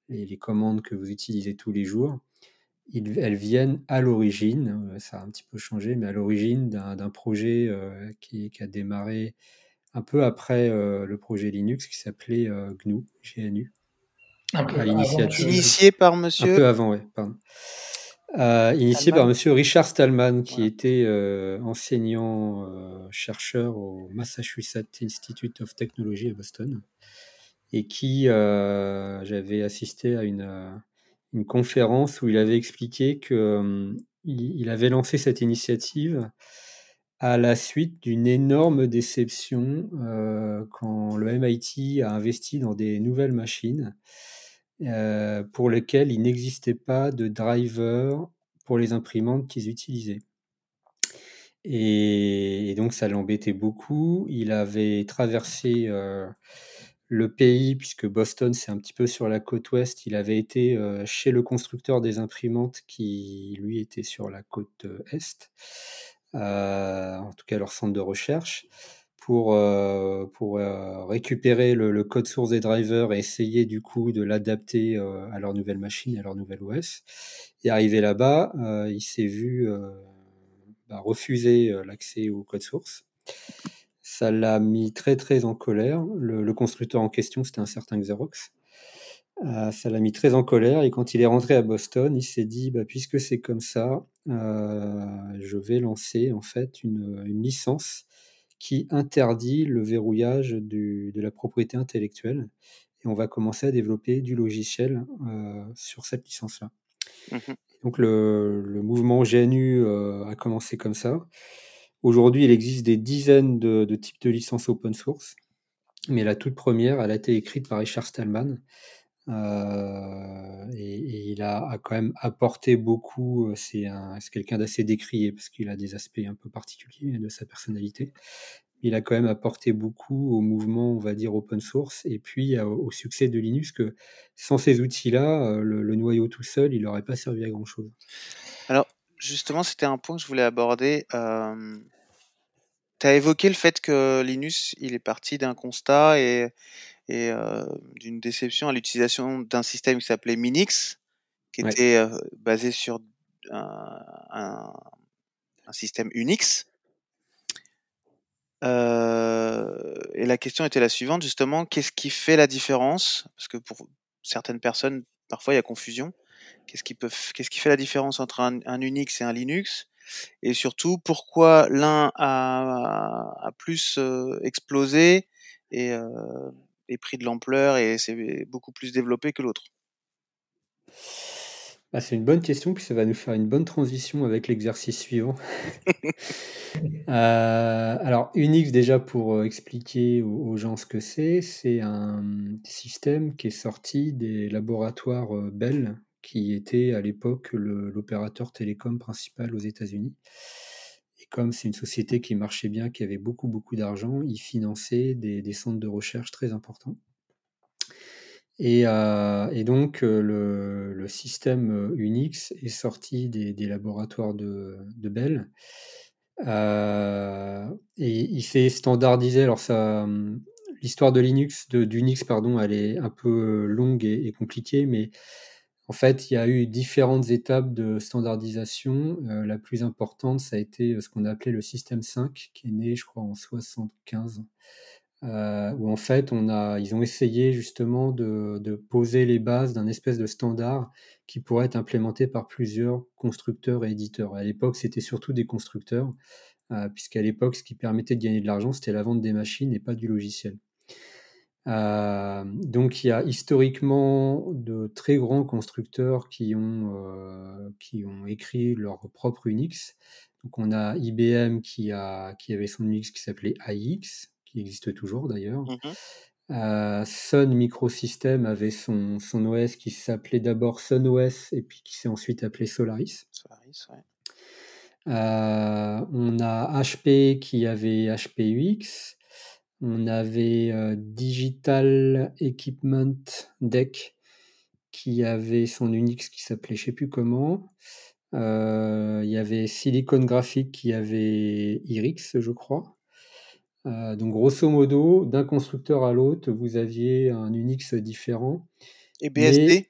et les commandes que vous utilisez tous les jours, elles viennent à l'origine, euh, ça a un petit peu changé, mais à l'origine d'un projet euh, qui, qui, a démarré un peu après le projet Linux qui s'appelait GNU, GNU. Un peu Initié par monsieur. Un peu avant, oui, pardon. Euh, initié par monsieur Richard Stallman, qui était euh, enseignant euh, chercheur au Massachusetts Institute of Technology à Boston et qui j'avais assisté à une, une, conférence où il avait expliqué que il, avait lancé cette initiative à la suite d'une énorme déception quand le MIT a investi dans des nouvelles machines euh, pour lequel il n'existait pas de driver pour les imprimantes qu'ils utilisaient. Et, donc ça l'embêtait beaucoup. Il avait traversé euh, le pays, puisque Boston c'est un petit peu sur la côte ouest. Il avait été euh, chez le constructeur des imprimantes qui lui était sur la côte est, en tout cas leur centre de recherche pour, euh, euh, récupérer le, code source des drivers et essayer du coup de l'adapter euh, à leur nouvelle machine, à leur nouvelle OS. Et arrivé là-bas, il s'est vu bah, refuser l'accès au code source. Ça l'a mis très très en colère. Le, constructeur en question, c'était un certain Xerox. ça l'a mis très en colère et quand il est rentré à Boston, il s'est dit bah, puisque c'est comme ça, je vais lancer en fait une licence qui interdit le verrouillage de la propriété intellectuelle. Et on va commencer à développer du logiciel euh, sur cette licence-là. Mmh donc le, mouvement GNU euh, a commencé comme ça. Aujourd'hui, il existe des dizaines de, types de licences open source, mais la toute première, elle a été écrite par Richard Stallman. Euh, et, il a, quand même apporté beaucoup. C'est quelqu'un d'assez décrié parce qu'il a des aspects un peu particuliers de sa personnalité il a quand même apporté beaucoup au mouvement, on va dire, open source, et puis au succès de Linux, que sans ces outils-là, euh, le, noyau tout seul, il n'aurait pas servi à grand-chose. Alors, justement, c'était un point que je voulais aborder. Euh, as évoqué le fait que Linus, il est parti d'un constat et, et d'une déception à l'utilisation d'un système qui s'appelait Minix, qui était basé sur un, un, un système Unix. Euh, et la question était la suivante, justement, qu'est-ce qui fait la différence? Parce que pour certaines personnes, parfois il y a confusion. Qu'est-ce qui, peut, qu'est-ce qui fait la différence entre un, un, Unix et un Linux? Et surtout, pourquoi l'un a, a, plus euh, explosé et, euh, et pris de l'ampleur et c'est beaucoup plus développé que l'autre ah, c'est une bonne question, puis ça va nous faire une bonne transition avec l'exercice suivant. Euh, alors, Unix, déjà pour euh, expliquer aux, gens ce que c'est, c'est un système qui est sorti des laboratoires euh, Bell, qui était à l'époque l'opérateur télécom principal aux États-Unis. Comme c'est une société qui marchait bien, qui avait beaucoup, beaucoup d'argent, ils finançaient des centres de recherche très importants. Euh, et, donc, euh, le, système euh, Unix est sorti des, laboratoires de, Bell. et il s'est standardisé. Alors, ça, l'histoire de Linux, d'Unix, pardon, elle est un peu longue et, compliquée, mais en fait, il y a eu différentes étapes de standardisation. la plus importante, ça a été ce qu'on a appelé le système 5, qui est né, je crois, en 75 euh, où en fait ils ont essayé justement de, de poser les bases d'un espèce de standard qui pourrait être implémenté par plusieurs constructeurs et éditeurs. À l'époque, c'était surtout des constructeurs, euh, puisqu'à l'époque, ce qui permettait de gagner de l'argent, c'était la vente des machines et pas du logiciel. Euh, donc il y a historiquement de très grands constructeurs qui ont, euh, qui ont écrit leur propre Unix. Donc on a IBM qui, a, qui avait son Unix qui s'appelait AIX, qui existe toujours d'ailleurs. Mmh euh, Sun Microsystem avait son, son OS qui s'appelait d'abord Sun OS et puis qui s'est ensuite appelé Solaris. Solaris ouais. on a HP qui avait HPUX. On avait euh, Digital Equipment Deck qui avait son Unix qui s'appelait je sais plus comment. Euh, il y avait Silicon Graphics qui avait Irix, je crois. Euh, donc grosso modo, d'un constructeur à l'autre, vous aviez un Unix différent. Et BSD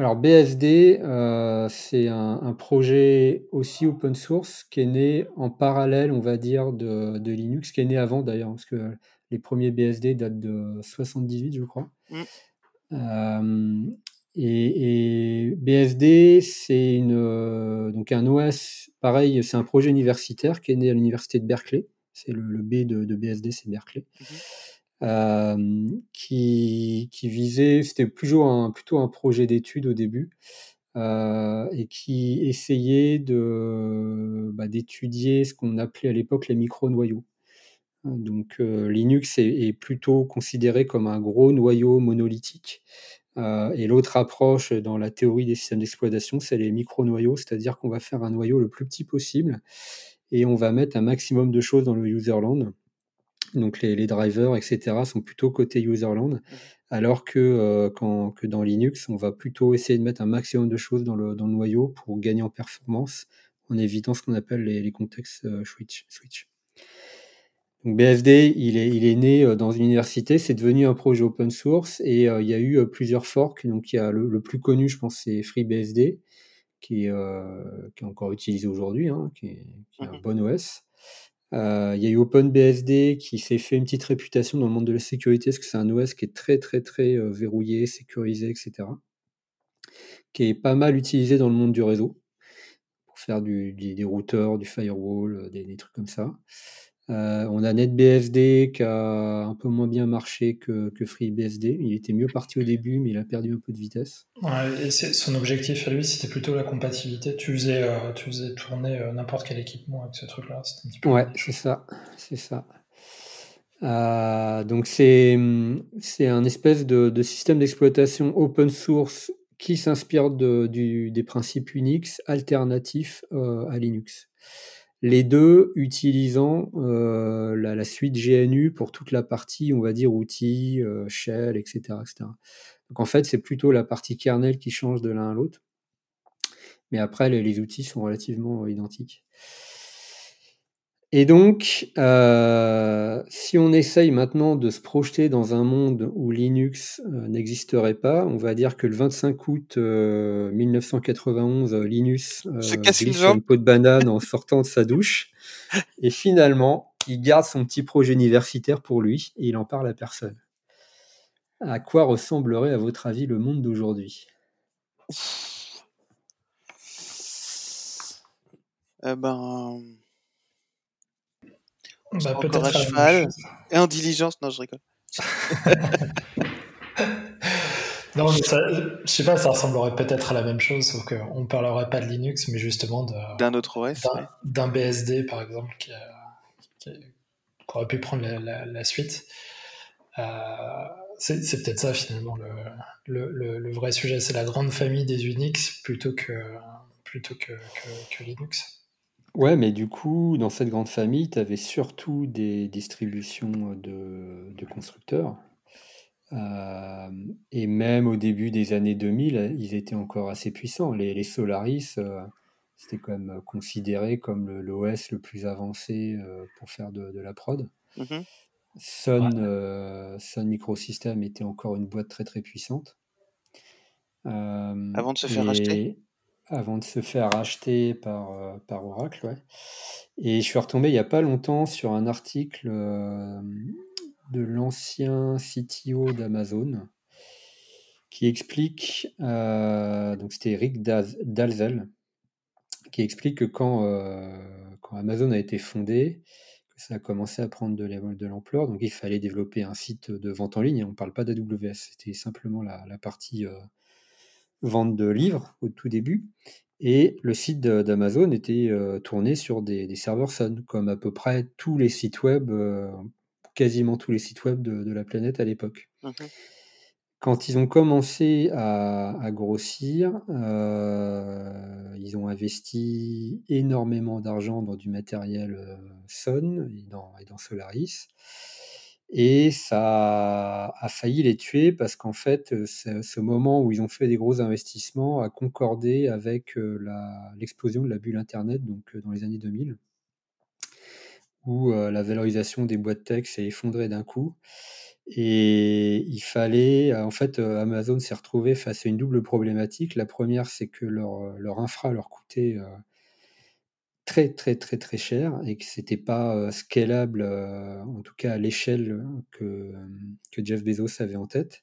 Alors BSD, euh, c'est un, projet aussi open source qui est né en parallèle, on va dire, de, Linux, qui est né avant d'ailleurs, parce que les premiers BSD datent de 78, je crois. Mm. Euh, et, BSD, c'est une, donc un OS, pareil, c'est un projet universitaire qui est né à l'université de Berkeley c'est le, B de, BSD, c'est Berkeley. Mmh qui, visait, c'était plutôt un, plutôt un projet d'étude au début, et qui essayait de, bah, d'étudier ce qu'on appelait à l'époque les micro-noyaux. Donc Linux est, plutôt considéré comme un gros noyau monolithique. et l'autre approche dans la théorie des systèmes d'exploitation, c'est les micro-noyaux, c'est-à-dire qu'on va faire un noyau le plus petit possible et on va mettre un maximum de choses dans le userland. Donc les, drivers, etc., sont plutôt côté userland, mmh. alors que, euh, quand, que dans Linux, on va plutôt essayer de mettre un maximum de choses dans le, dans le noyau pour gagner en performance, en évitant ce qu'on appelle les, contextes euh, switch. switch. Donc BSD, il est, il est né euh, dans une université, c'est devenu un projet open source et il y a eu plusieurs forks. Donc il y a le, le plus connu, je pense, c'est FreeBSD qui est, qui est encore utilisé aujourd'hui, hein, qui est, qui est un mmh bon OS. Euh, il y a eu OpenBSD qui s'est fait une petite réputation dans le monde de la sécurité, parce que c'est un OS qui est très très très euh, verrouillé, sécurisé, etc. Qui est pas mal utilisé dans le monde du réseau, pour faire du, des routeurs, du firewall, des, des trucs comme ça. Euh, on a NetBSD qui a un peu moins bien marché que, FreeBSD. Il était mieux parti au début, mais il a perdu un peu de vitesse. et son objectif à lui, c'était plutôt la compatibilité. Tu faisais, euh, tu faisais tourner euh, n'importe quel équipement avec ce truc-là. Ouais, c'est ça. C'est ça. donc c'est un espèce de, système d'exploitation open source qui s'inspire des principes Unix alternatifs à Linux les deux utilisant euh, la, suite GNU pour toute la partie, on va dire, outils, euh, shell, etc., Donc en fait, c'est plutôt la partie kernel qui change de l'un à l'autre. Mais après, les, outils sont relativement identiques. Et donc, euh, si on essaye maintenant de se projeter dans un monde où Linux euh, n'existerait pas, on va dire que le 25 août 1991, euh, Linus glisse sur une peau de banane en sortant de sa douche. Et finalement, il garde son petit projet universitaire pour lui et il en parle à personne. À quoi ressemblerait, à votre avis, le monde d'aujourd'hui? Eh ben. Bah, peut-être à cheval et en diligence. Non, je rigole. non, mais ça, je sais pas, ça ressemblerait peut-être à la même chose, sauf qu'on ne parlerait pas de Linux, mais justement d'un autre OS. D'un BSD, par exemple, qui, aurait pu prendre la, suite. Euh, c'est peut-être ça, finalement, le, le, le vrai sujet. C'est la grande famille des Unix plutôt que, plutôt que, que Linux. Ouais, mais du coup, dans cette grande famille, tu avais surtout des distributions de, constructeurs. Euh, et même au début des années 2000, ils étaient encore assez puissants. Les, Solaris, euh, c'était quand même considéré comme l'OS le, plus avancé euh, pour faire de, la prod. Mmh Sun, Sun Microsystem était encore une boîte très très puissante. Avant de se faire acheter? Avant de se faire racheter par, euh, par Oracle. Ouais. Et je suis retombé il n'y a pas longtemps sur un article euh, de l'ancien CTO d'Amazon qui explique, euh, donc c'était Eric Dalzel, qui explique que quand, quand Amazon a été fondé, ça a commencé à prendre de, l'ampleur, donc il fallait développer un site de vente en ligne, on ne parle pas d'AWS, c'était simplement la, la partie vente de livres au tout début. Et le site d'Amazon était euh, tourné sur des, serveurs Sun, comme à peu près tous les sites web, euh, quasiment tous les sites web de, la planète à l'époque. Mmh Quand ils ont commencé à, grossir, euh, ils ont investi énormément d'argent dans du matériel Sun et dans, et dans Solaris. Et ça a failli les tuer parce qu'en fait, ce moment où ils ont fait des gros investissements a concordé avec l'explosion de la bulle Internet, donc dans les années 2000, où la valorisation des boîtes tech s'est effondrée d'un coup. Et il fallait, en fait, Amazon s'est retrouvé face à une double problématique. La première, c'est que leur, leur infra leur coûtait très très très très cher et que c'était pas scalable en tout cas à l'échelle que, Jeff Bezos avait en tête.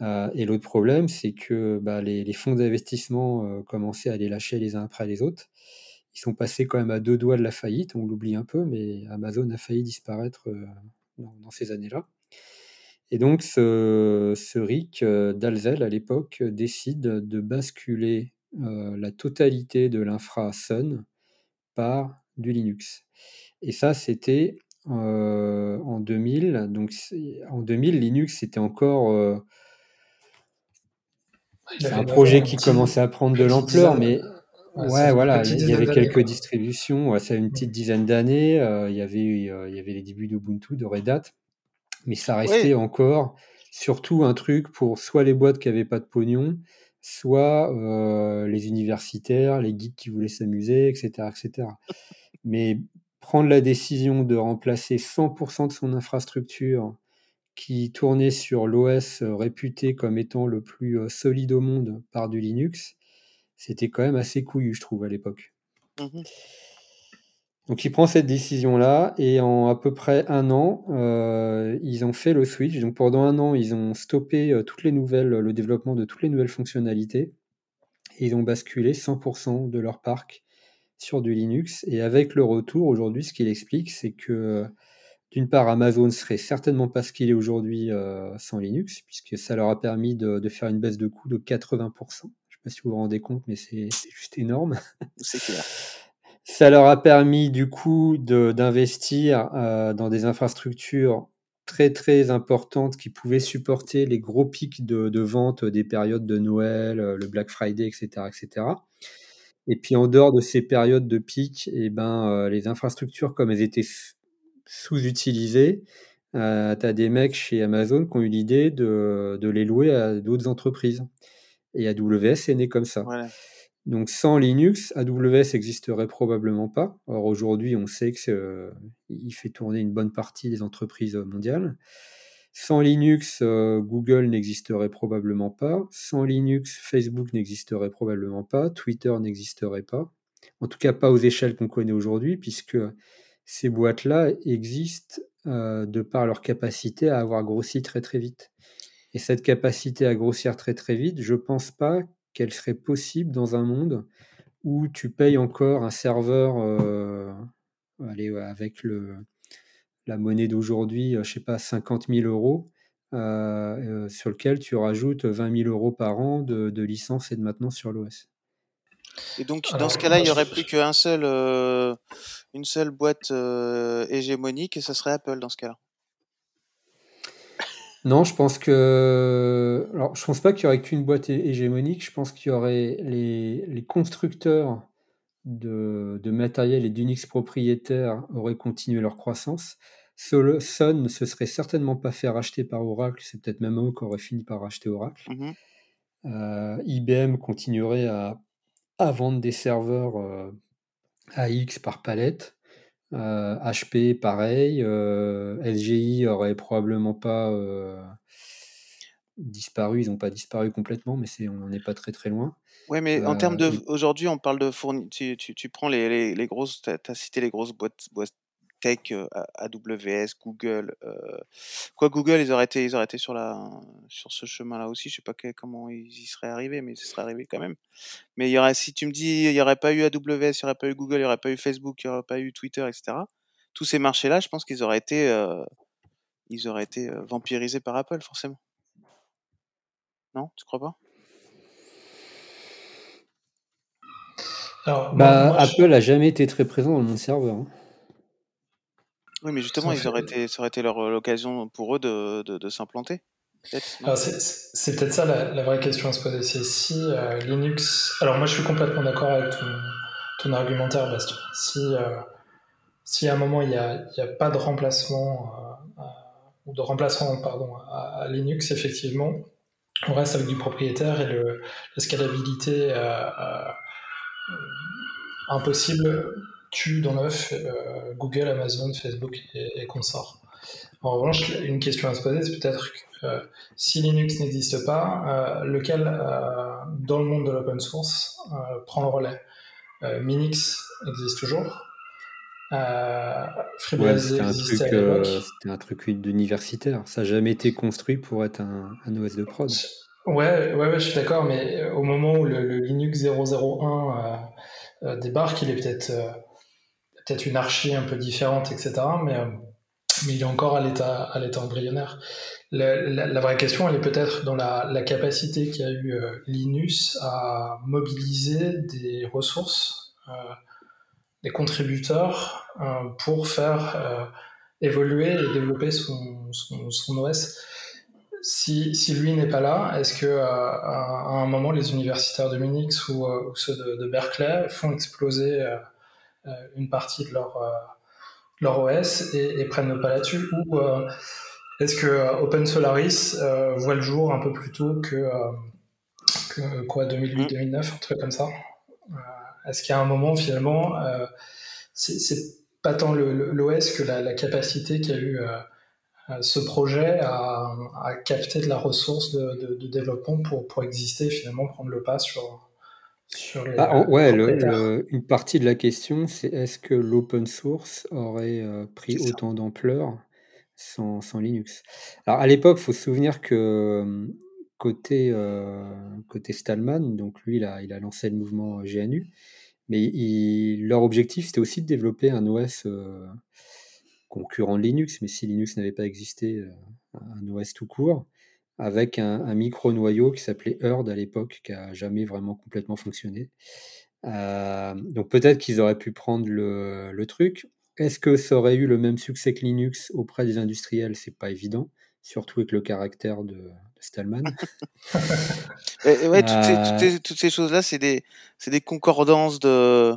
et l'autre problème, c'est que bah, les, fonds d'investissement commençaient à les lâcher les uns après les autres. Ils sont passés quand même à deux doigts de la faillite, on l'oublie un peu, mais Amazon a failli disparaître dans, ces années-là. Et donc ce, ce Rick Dalzel à l'époque décide de basculer la totalité de l'infra Sun par du Linux. Et ça, c'était en 2000. Donc, en 2000, Linux, c'était encore. c'est un projet qui commençait à prendre de l'ampleur, mais ouais, voilà, il y avait quelques distributions. ça a une petite dizaine d'années. il, y avait, il y avait les débuts d'Ubuntu, de Red Hat, mais ça restait encore surtout un truc pour soit les boîtes qui n'avaient pas de pognon, soit les universitaires, les guides qui voulaient s'amuser, etc., etc. Mais prendre la décision de remplacer 100% de son infrastructure qui tournait sur l'OS réputé comme étant le plus solide au monde par du Linux, c'était quand même assez couillu, je trouve, à l'époque. Mmh Donc il prend cette décision-là et en à peu près un an, ils ont fait le switch. Donc pendant un an, ils ont stoppé toutes les nouvelles, le développement de toutes les nouvelles fonctionnalités. Et ils ont basculé 100% de leur parc sur du Linux. Et avec le retour, aujourd'hui, ce qu'il explique, c'est que d'une part, Amazon serait certainement pas ce qu'il est aujourd'hui euh, sans Linux, puisque ça leur a permis de, faire une baisse de coût de 80%. Je ne sais pas si vous vous rendez compte, mais c'est juste énorme. C'est clair. Ça leur a permis du coup d'investir euh, dans des infrastructures très très importantes qui pouvaient supporter les gros pics de, vente des périodes de Noël, euh, le Black Friday, etc., etc. Et puis en dehors de ces périodes de pic, et eh ben, euh, les infrastructures, comme elles étaient sous-utilisées, tu as des mecs chez Amazon qui ont eu l'idée de, les louer à d'autres entreprises. Et AWS est né comme ça. Donc sans Linux, AWS n'existerait probablement pas. Or aujourd'hui, on sait qu'il euh, fait tourner une bonne partie des entreprises mondiales. Sans Linux, euh, Google n'existerait probablement pas. Sans Linux, Facebook n'existerait probablement pas. Twitter n'existerait pas. En tout cas, pas aux échelles qu'on connaît aujourd'hui, puisque ces boîtes-là existent euh, de par leur capacité à avoir grossi très très vite. Et cette capacité à grossir très très vite, je ne pense pas qu'elle serait possible dans un monde où tu payes encore un serveur euh, allez, avec le, la monnaie d'aujourd'hui, euh, je sais pas, 50 000 euros, euh, sur lequel tu rajoutes 20 000 euros par an de, de licence et de maintenance sur l'OS. Et donc, dans ce cas-là, il n'y aurait plus qu'une seul, une seule boîte hégémonique et ce serait Apple dans ce cas-là. Non, je pense que. Alors, je pense pas qu'il y aurait qu'une boîte hégémonique. Je pense qu'il y aurait les, constructeurs de, matériel et d'Unix propriétaires auraient continué leur croissance. Sun ne se serait certainement pas fait racheter par Oracle. C'est peut-être même eux qui auraient fini par racheter Oracle. Mmh euh, IBM continuerait à, vendre des serveurs euh, AX par palette. HP, euh, pareil. Euh, LGI aurait probablement pas euh, disparu. Ils n'ont pas disparu complètement, mais c'est, on n'en est pas très très loin. Oui, mais en termes de. Aujourd'hui, on parle de fourni... Tu, tu, tu, prends les, les, les grosses. Tu as cité les grosses boîtes, boîtes tech, euh, AWS, Google. Euh, quoi, Google, ils auraient été, ils auraient été sur, la, sur ce chemin-là aussi. Je sais pas comment ils y seraient arrivés, mais ils y seraient arrivés quand même. Mais il y aurait, si tu me dis, il n'y aurait pas eu AWS, il n'y aurait pas eu Google, il n'y aurait pas eu Facebook, il n'y aurait pas eu Twitter, etc. Tous ces marchés-là, je pense qu'ils auraient été, euh, ils auraient été vampirisés par Apple, forcément. Non, tu crois pas? Bah, Apple a jamais été très présent dans mon serveur. Hein. Oui, mais justement, ils auraient été, ça aurait été leur, l'occasion pour eux de, de, s'implanter. c'est, peut-être ça la, vraie question à se poser. C'est si euh, Linux. Alors, moi, je suis complètement d'accord avec ton, ton argumentaire, Bastien. Si, euh, si à un moment, il n'y a, a, pas de remplacement, euh, ou de remplacement pardon, à, Linux, effectivement, on reste avec du propriétaire et le, la scalabilité impossible tue dans l'œuf euh, Google, Amazon, Facebook et, consorts. En revanche, une question à se poser, c'est peut-être que euh, si Linux n'existe pas, euh, lequel, dans le monde de l'open source, prend le relais? Minix existe toujours. FreeBSD c'était un, truc, d'universitaire. Ça n'a jamais été construit pour être un, OS de prod. Ouais, ouais, je suis d'accord, mais au moment où le, le Linux 001 débarque, il est peut-être peut-être une archi un peu différente, etc. Mais, euh, mais il est encore à l'état, embryonnaire. La, vraie question, elle est peut-être dans la, capacité qu'a eu euh, Linus à mobiliser des ressources, euh, des contributeurs pour faire évoluer et développer son, OS. Si, lui n'est pas là, est-ce que à, un moment les universitaires de Minix ou, ceux de, Berkeley font exploser une partie de leur, euh, leur OS et, prennent le pas là-dessus. Ou euh, est-ce que Open Solaris voit le jour un peu plus tôt que, quoi 2008-2009, un truc comme ça? Est-ce qu'il y a un moment finalement, c'est pas tant l'OS que la, capacité qu'a eu ce projet à, capter de la ressource de, de développement pour, pour exister finalement prendre le pas sur, ah, ouais, une partie de la question, c'est est-ce que l'open source aurait euh, pris autant d'ampleur sans, sans, Linux? Alors à l'époque, il faut se souvenir que côté, euh, côté Stallman, donc lui, il a, il a lancé le mouvement GNU, mais leur objectif, c'était aussi de développer un OS euh, concurrent de Linux, mais si Linux n'avait pas existé, un OS tout court avec un, micro-noyau qui s'appelait Herd à l'époque, qui a jamais vraiment complètement fonctionné. Euh, donc peut-être qu'ils auraient pu prendre le, truc. Est-ce que ça aurait eu le même succès que Linux auprès des industriels? C'est pas évident, surtout avec le caractère de, Stallman. ouais, toutes, toutes ces, choses-là, c'est des, des concordances de,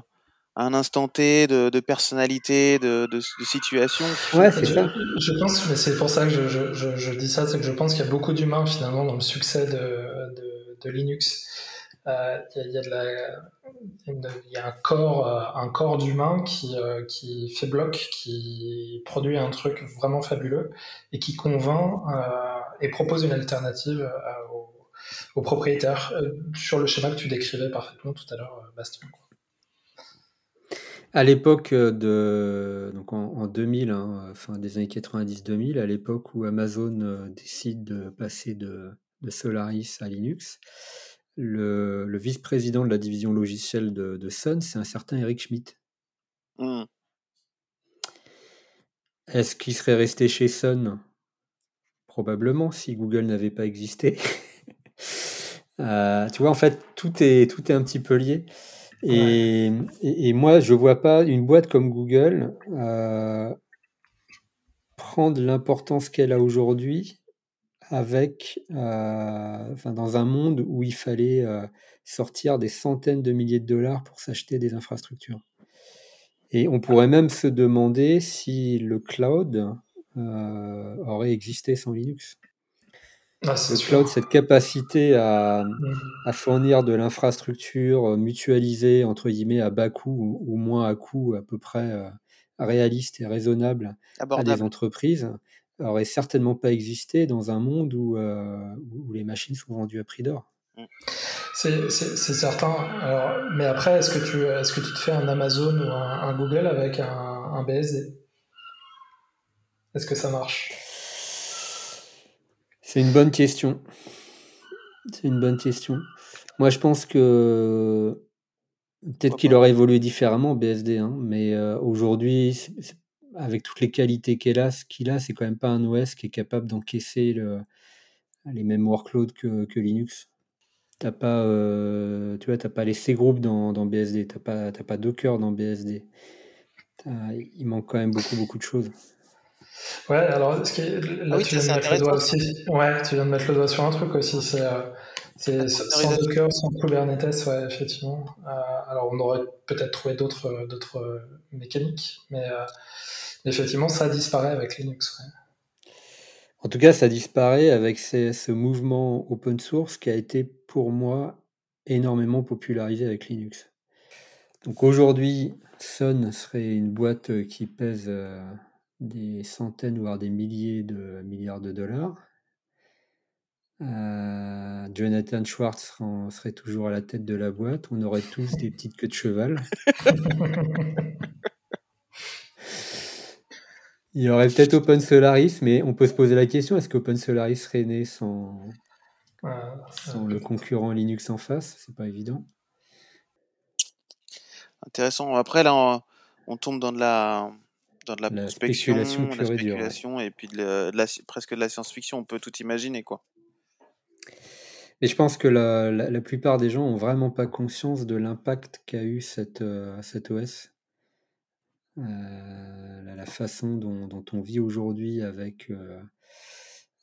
un instant T de, personnalité, de, situation. Ouais, c'est ça. Je pense, mais c'est pour ça que je, dis ça, c'est que je pense qu'il y a beaucoup d'humains finalement dans le succès de, Linux. il y, a, un corps, un corps d'humain qui, qui fait bloc, qui produit un truc vraiment fabuleux et qui convainc et propose une alternative aux, propriétaires sur le schéma que tu décrivais parfaitement tout à l'heure, Bastien. À l'époque de, donc en, 2000, hein, fin des années 90-2000, à l'époque où Amazon décide de passer de, Solaris à Linux, le, vice-président de la division logicielle de, Sun, c'est un certain Eric Schmidt. Mmh. Est-ce qu'il serait resté chez Sun? Probablement, si Google n'avait pas existé. Euh, tu vois, en fait, tout est, tout est un petit peu lié. Et, et, moi, je vois pas une boîte comme Google euh, prendre l'importance qu'elle a aujourd'hui avec, euh, enfin, dans un monde où il fallait euh, sortir des centaines de milliers de dollars pour s'acheter des infrastructures. Et on pourrait même se demander si le cloud aurait existé sans Linux. Ah, le cloud, cette capacité à, mmh. à fournir de l'infrastructure euh, mutualisée, entre guillemets, à bas coût ou, moins à coût à peu près euh, réaliste et raisonnable à des entreprises, aurait certainement pas existé dans un monde où, euh, où les machines sont vendues à prix d'or. Mmh. C'est certain. Alors, mais après, est-ce que, tu, est -ce que tu te fais un Amazon ou un, un Google avec un, un BSD Est-ce que ça marche? C'est une bonne question. C'est une bonne question. Moi, je pense que peut-être qu'il aurait évolué différemment, BSD, hein, mais euh, aujourd'hui, avec toutes les qualités qu'il a, qu'il a, c'est quand même pas un OS qui est capable d'encaisser les mêmes workloads que, Linux. T'as pas, euh, tu vois, t'as pas les C groups dans, BSD, t'as pas, pas Docker dans BSD. Il manque quand même beaucoup, beaucoup de choses. Ouais, alors ce qui là, ah tu viens de mettre le doigt aussi. Ouais, tu viens de mettre le doigt sur un truc aussi. C'est euh, sans Docker, sans Kubernetes, ouais, effectivement. Euh, alors on aurait peut-être trouvé d'autres euh, d'autres mécaniques, mais effectivement ça disparaît avec Linux. En tout cas, ça disparaît avec ce mouvement open source qui a été pour moi énormément popularisé avec Linux. Donc aujourd'hui, Sun serait une boîte qui pèse des centaines, voire des milliers de milliards de dollars. Euh, Jonathan Schwartz serait toujours à la tête de la boîte. On aurait tous des petites queues de cheval. Il y aurait peut-être Open Solaris, mais on peut se poser la question est-ce qu'Open Solaris serait né sans, sans le concurrent Linux en face? C'est pas évident. Intéressant. Après, là, on, on tombe dans de la dans de la, prospection, spéculation, la spéculation et, puis de, la, presque de la science-fiction. On peut tout imaginer, quoi. Et je pense que la, la, plupart des gens ont vraiment pas conscience de l'impact qu'a eu cette, euh, cette OS. Euh, la, façon dont, dont on vit aujourd'hui avec, euh,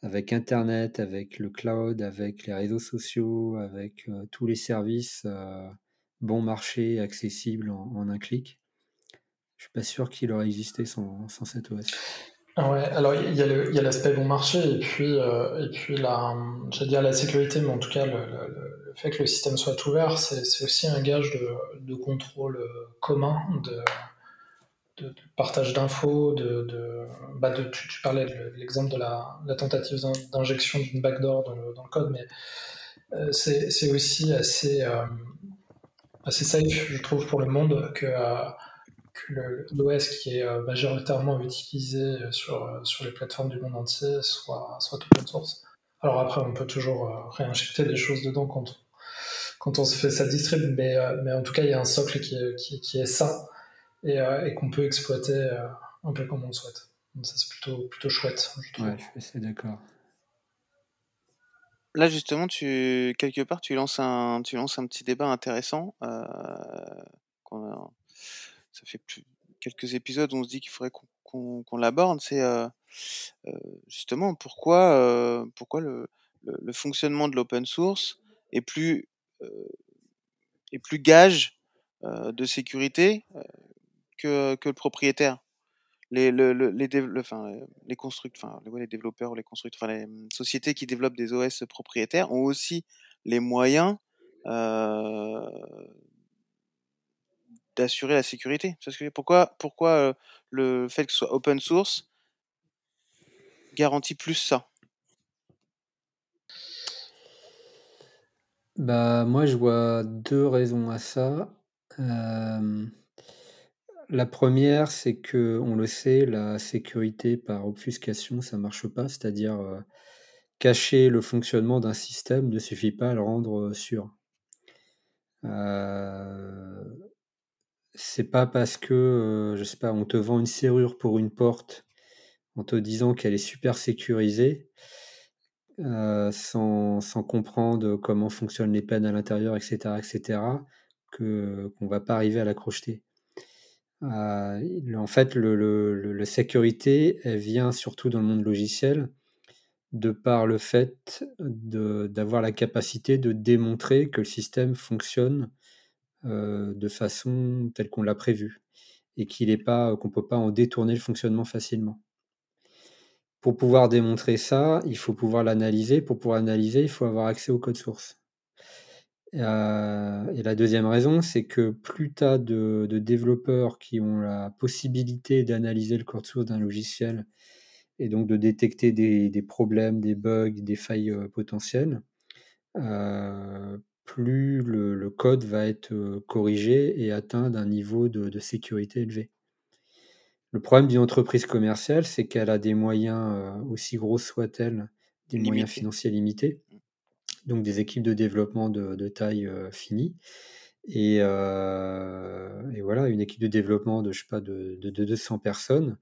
avec Internet, avec le cloud, avec les réseaux sociaux, avec tous les services bon marché, accessibles en un clic. Je suis pas sûr qu'il aurait existé sans, sans cet OS. Ouais, alors il y a l'aspect bon marché et puis, euh, et puis la, dire la sécurité, mais en tout cas le, fait que le système soit ouvert, c'est aussi un gage de, contrôle commun, de, partage d'infos, de, bah tu, parlais de l'exemple de la, tentative d'injection d'une backdoor dans le, dans le, code, mais euh, c'est aussi assez, euh, assez safe, je trouve, pour le monde que l'OS qui est euh, majoritairement utilisé euh, sur, euh, sur les plateformes du monde entier soit, soit open source. Alors après, on peut toujours réinjecter des choses dedans quand on, quand on se fait sa distrib, mais, mais en tout cas, il y a un socle qui est, qui, qui est sain et, et qu'on peut exploiter un peu comme on le souhaite. Donc ça, c'est plutôt, plutôt chouette. Je trouve. Ouais, je suis d'accord. Là, justement, tu, quelque part, tu lances un, tu lances un petit débat intéressant. Euh, ça fait plus, quelques épisodes où on se dit qu'il faudrait qu'on l'aborde, c'est euh, euh, justement pourquoi, euh, pourquoi le, fonctionnement de l'open source est plus, est plus gage de sécurité que, que le propriétaire. Les, le, les, les, les développeurs, les constructeurs, les sociétés qui développent des OS propriétaires ont aussi les moyens d'assurer la sécurité. Pourquoi, pourquoi le fait que ce soit open source garantit plus ça? Bah, moi, je vois deux raisons à ça. la première, c'est que on le sait, la sécurité par obfuscation, ça marche pas. C'est-à-dire, cacher le fonctionnement d'un système ne suffit pas à le rendre, sûr. C'est pas parce que, je sais pas, on te vend une serrure pour une porte en te disant qu'elle est super sécurisée, euh, sans, comprendre comment fonctionnent les peines à l'intérieur, etc., etc., que qu'on va pas arriver à la crocheter. Euh, en fait, la sécurité, elle vient surtout dans le monde logiciel de par le fait d'avoir la capacité de démontrer que le système fonctionne euh, de façon telle qu'on l'a prévu et qu'il est pas qu'on peut pas en détourner le fonctionnement facilement. Pour pouvoir démontrer ça, il faut pouvoir l'analyser. Pour pouvoir analyser, il faut avoir accès au code source. Euh, et la deuxième raison, c'est que plus tu as de, développeurs qui ont la possibilité d'analyser le code source d'un logiciel et donc de détecter des, problèmes, des bugs, des failles euh, potentielles, euh, plus le, code va être corrigé et atteint un niveau de sécurité élevé. Le problème d'une entreprise commerciale, c'est qu'elle a des moyens, euh, aussi grosses soient-elles, des moyens financiers limités, donc des équipes de développement de, taille euh, finie. Euh, et, voilà, une équipe de développement de, je sais pas, de, 200 personnes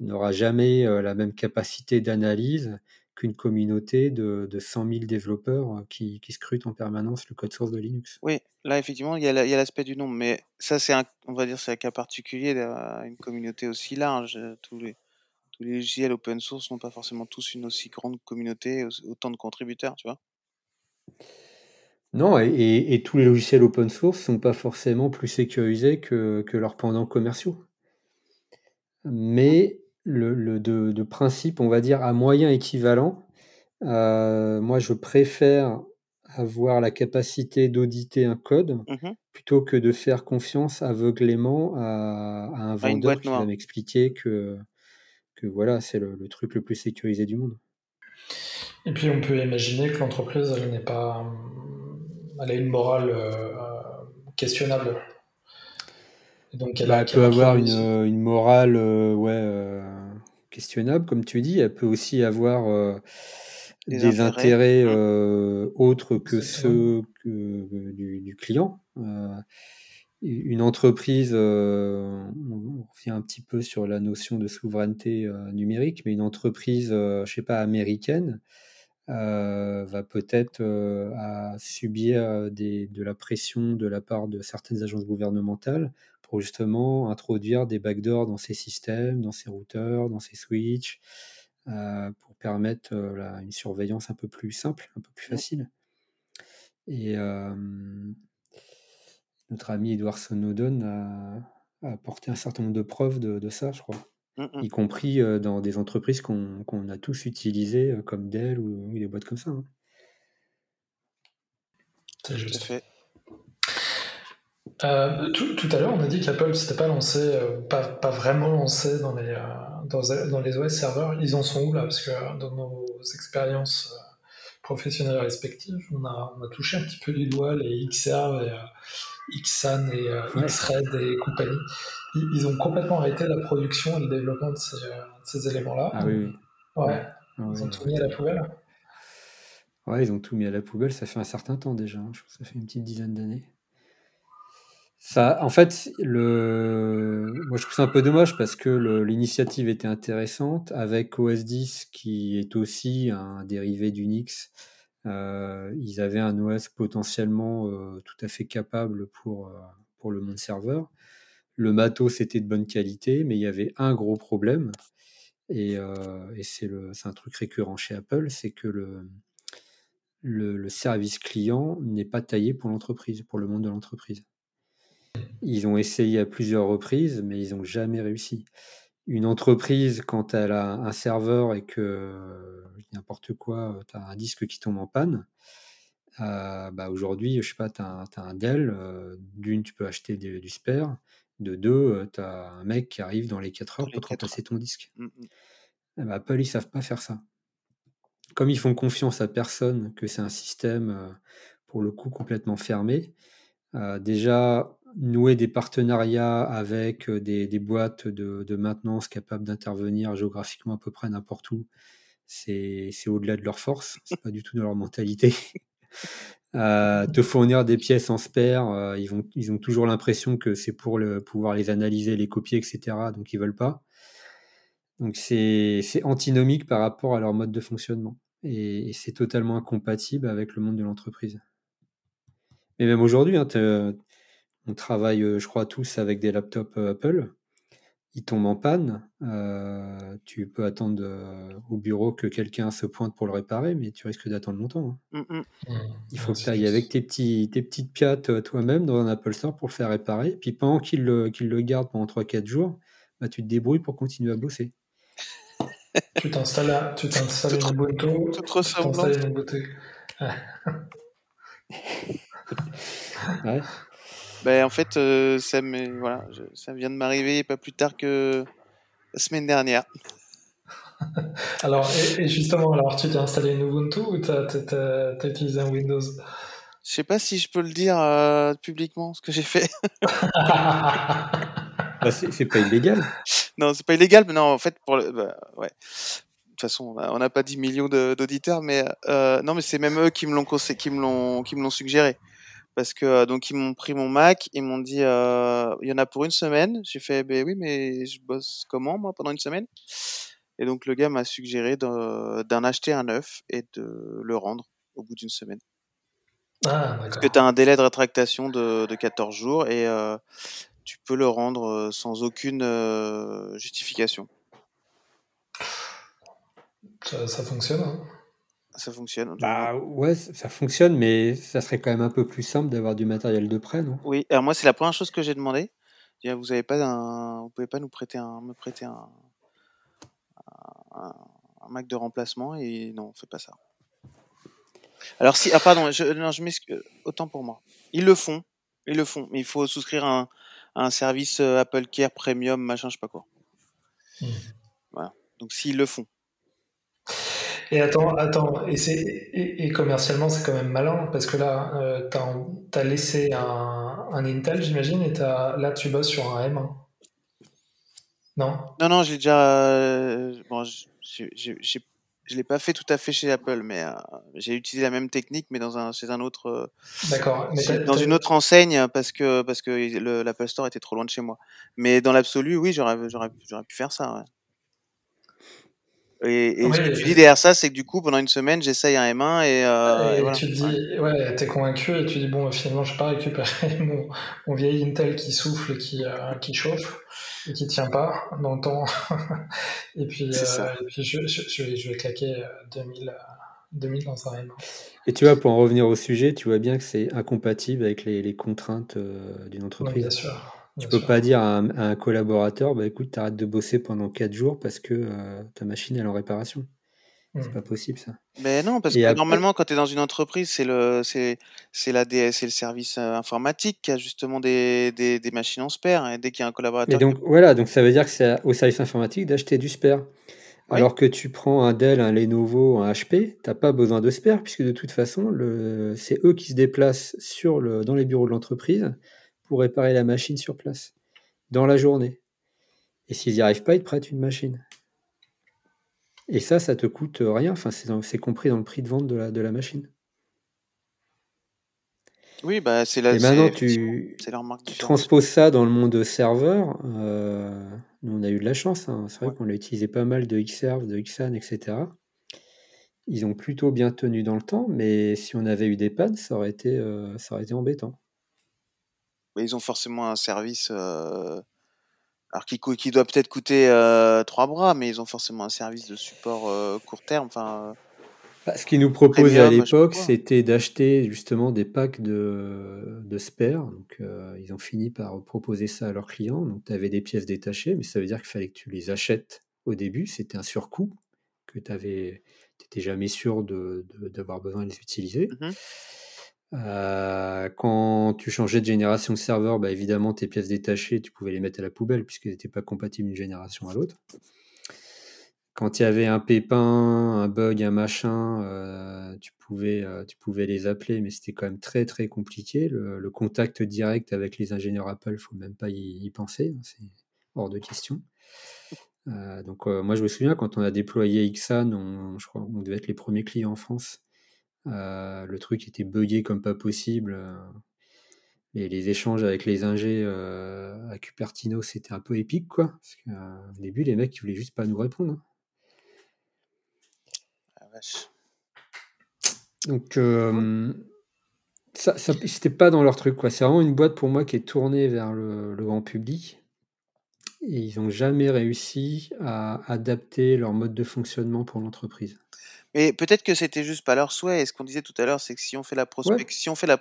n'aura jamais la même capacité d'analyse qu'une communauté de, de 100 000 développeurs qui, qui, scrutent en permanence le code source de Linux. Oui, là effectivement, il y a l'aspect du nombre, mais ça c'est un, on va dire, c'est un cas particulier d'une communauté aussi large. Tous les, tous les logiciels open source n'ont pas forcément tous une aussi grande communauté, autant de contributeurs, tu vois. Non, et, et, tous les logiciels open source sont pas forcément plus sécurisés que, que leurs pendants commerciaux. Mais le, de, principe, on va dire, à moyen équivalent. Euh, moi, je préfère avoir la capacité d'auditer un code mmh plutôt que de faire confiance aveuglément à, un vendeur qui va m'expliquer que, que voilà, c'est le, truc le plus sécurisé du monde. Et puis, on peut imaginer que l'entreprise, elle n'est pas. Elle a une morale euh, questionnable. Donc, elle, bah, peut avoir une, une, morale, euh, ouais questionnable, comme tu dis. Elle peut aussi avoir euh, des, intérêts, euh, autres que ceux du, client. Euh, une entreprise, on revient un petit peu sur la notion de souveraineté numérique, mais une entreprise, je sais pas, américaine, va peut-être subir des, de la pression de la part de certaines agences gouvernementales pour justement introduire des backdoors dans ces systèmes, dans ces routeurs, dans ces switches, euh, pour permettre euh, une surveillance un peu plus simple, un peu plus facile. Et euh, notre ami Edward Snowden a, apporté un certain nombre de preuves de, ça, je crois. Mmh, mmh. Y compris dans des entreprises qu'on a tous utilisées, comme Dell ou, des boîtes comme ça. Hein. Fait. Euh, tout, à l'heure, on a dit qu'Apple s'était pas lancé, euh, pas, vraiment lancé dans les, euh, dans, les OS serveurs. Ils en sont où là? Parce que dans nos expériences professionnelles respectives, on a, on a, touché un petit peu les doigts les XR et Xsan et Xred et compagnie. Ils, ont complètement arrêté la production et le développement de ces, éléments-là. Ah oui. Ouais. Ah ils ont tout mis à la poubelle. Ouais, ils ont tout mis à la poubelle. Ça fait un certain temps déjà. Hein. Je crois que ça fait une petite dizaine d'années. Ça, en fait, le... moi je trouve ça un peu dommage parce que l'initiative était intéressante avec OS 10 qui est aussi un dérivé d'Unix. Euh, ils avaient un OS potentiellement euh, tout à fait capable pour, euh, pour le monde serveur. Le matos était de bonne qualité, mais il y avait un gros problème, et, c'est un truc récurrent chez Apple, c'est que le, le, le service client n'est pas taillé pour l'entreprise, pour le monde de l'entreprise. Ils ont essayé à plusieurs reprises, mais ils n'ont jamais réussi. Une entreprise, quand elle a un serveur et que n'importe quoi, tu as un disque qui tombe en panne, bah, aujourd'hui, je sais pas, tu as, un Dell, d'une, tu peux acheter du spare, de deux, tu as un mec qui arrive dans les 4 heures pour te remplacer ton disque. Ben, Apple, ils savent pas faire ça. Comme ils font confiance à personne, que c'est un système, pour le coup, complètement fermé, déjà, nouer des partenariats avec des, boîtes de, maintenance capables d'intervenir géographiquement à peu près n'importe où, c'est au-delà de leur force, c'est pas du tout de leur mentalité. te fournir des pièces en spare, ils, vont, ils ont toujours l'impression que c'est pour le, pouvoir les analyser, les copier, etc. Donc ils veulent pas. Donc c'est antinomique par rapport à leur mode de fonctionnement. Et, c'est totalement incompatible avec le monde de l'entreprise. Mais même aujourd'hui, hein, on travaille, euh, je crois, tous avec des laptops euh, Apple. Ils tombent en panne. Euh, tu peux attendre au bureau que quelqu'un se pointe pour le réparer, mais tu risques d'attendre longtemps. Hein. Mmh, mmh. Mmh. Il faut que tu ailles avec tes, petits, tes petites piates toi-même dans un Apple Store pour le faire réparer. Puis pendant qu'il le, le garde pendant 3-4 jours, bah, tu te débrouilles pour continuer à bosser. tu t'installes tu t'installes une tu t'installes une Ubuntu. ouais. Ben, en fait, euh, ça, voilà, ça vient de m'arriver pas plus tard que la semaine dernière. alors, et, justement, alors tu t'es installé une Ubuntu ou tu as, utilisé un Windows? Je sais pas si je peux le dire euh, publiquement ce que j'ai fait. bah, c'est pas illégal. Non, c'est pas illégal, mais non, en fait, pour le, bah, ouais. De toute façon, on n'a pas 10 millions d'auditeurs, mais euh, non, mais c'est même eux qui me l'ont qui me l'ont qui me l'ont suggéré parce que euh, donc ils m'ont pris mon Mac, ils m'ont dit euh, il y en a pour une semaine. J'ai fait ben oui mais je bosse comment moi pendant une semaine? Et donc le gars m'a suggéré d'en acheter un neuf et de le rendre au bout d'une semaine. Ah, parce que tu as un délai de rétractation de, de 14 jours et euh, tu peux le rendre sans aucune euh, justification. Ça, ça fonctionne. Hein ça fonctionne. Bah ouais, ça fonctionne, mais ça serait quand même un peu plus simple d'avoir du matériel de prêt, non? Oui, alors moi c'est la première chose que j'ai demandé. Vous avez pas un, vous pouvez pas nous prêter un, me prêter un, un, Mac de remplacement et non, on fait pas ça. Alors si, ah pardon, je, non, je m'excuse, autant pour moi. Ils le font, ils le font, mais il faut souscrire un, un service euh, Apple Care Premium, machin, je sais pas quoi. Hmm. Voilà. Donc s'ils le font. Et attends, attends, et, et, et commercialement, c'est quand même malin, parce que là, euh, tu as, laissé un, un Intel, j'imagine, et as, là, tu bosses sur un M1. Non? Non, non, j'ai déjà. Euh, bon, je ne l'ai pas fait tout à fait chez Apple, mais euh, j'ai utilisé la même technique, mais dans un, chez un autre. D'accord. Dans une autre enseigne, parce que, parce que l'Apple Store était trop loin de chez moi. Mais dans l'absolu, oui, j'aurais pu faire ça. Ouais. Et, ce que tu dis derrière ça, c'est que du coup, pendant une semaine, j'essaye un M1 et, euh, tu te dis, ouais, t'es convaincu et tu dis, bon, finalement, je vais pas récupérer mon, mon vieil Intel qui souffle et qui, euh, qui chauffe et qui tient pas dans le temps. et puis, euh, et puis je, je, vais, je vais claquer 2000, 2000 dans un M1. Et tu vois, pour en revenir au sujet, tu vois bien que c'est incompatible avec les, les contraintes d'une entreprise. bien sûr. Tu peux pas dire à un, collaborateur, bah écoute, arrêtes de bosser pendant 4 jours parce que euh, ta machine est en réparation. C'est mmh. pas possible ça. Mais non, parce que normalement, quand tu es dans une entreprise, c'est le, c'est, c'est la DS, c'est le service euh, informatique qui a justement des, des, des machines en spare. Et dès qu'il y a un collaborateur. Et donc voilà, donc ça veut dire que c'est au service informatique d'acheter du spare. Alors que tu prends un Dell, un Lenovo, un HP, t'as pas besoin de spare puisque de toute façon, le, c'est eux qui se déplacent sur le, dans les bureaux de l'entreprise pour réparer la machine sur place, dans la journée. Et s'ils n'y arrivent pas, ils te prêtent une machine. Et ça, ça te coûte rien. Enfin, c'est compris dans le prix de vente de la, de la machine. Oui, bah c'est la. Et maintenant, tu, tu transposes ça dans le monde serveur. Euh, on a eu de la chance. Hein. C'est vrai qu'on a utilisé pas mal de Xserve, de Xan, etc. Ils ont plutôt bien tenu dans le temps, mais si on avait eu des pannes, ça aurait été, euh, ça aurait été embêtant ils ont forcément un service euh, alors qui, qui doit peut-être coûter euh, trois bras, mais ils ont forcément un service de support euh, court terme. Enfin, bah, ce qu'ils nous proposaient à l'époque, c'était d'acheter justement des packs de, de spares. Donc, ils ont fini par proposer ça à leurs clients. Donc, tu avais des pièces détachées, mais ça veut dire qu'il fallait que tu les achètes au début. C'était un surcoût que tu n'étais jamais sûr d'avoir de, besoin de les utiliser. Mmh quand tu changeais de génération de serveur, bah, évidemment, tes pièces détachées, tu pouvais les mettre à la poubelle puisqu'elles n'étaient pas compatibles d'une génération à l'autre. Quand il y avait un pépin, un bug, un machin, tu, pouvais, tu pouvais les appeler, mais c'était quand même très très compliqué. Le, contact direct avec les ingénieurs Apple, il faut même pas y, penser, hein, c'est hors de question. donc moi je me souviens quand on a déployé Xan, je crois qu'on devait être les premiers clients en France. Le truc était buggé comme pas possible. Et les échanges avec les ingés à Cupertino, c'était un peu épique, quoi. Parce qu'au début, les mecs, ils voulaient juste pas nous répondre. Hein. Donc, euh, ça, c'était pas dans leur truc, quoi. C'est vraiment une boîte pour moi qui est tournée vers le, grand public. Et ils n'ont jamais réussi à adapter leur mode de fonctionnement pour l'entreprise. Mais peut-être que c'était juste pas leur souhait. Et ce qu'on disait tout à l'heure, c'est que si on fait la prospection, on fait la,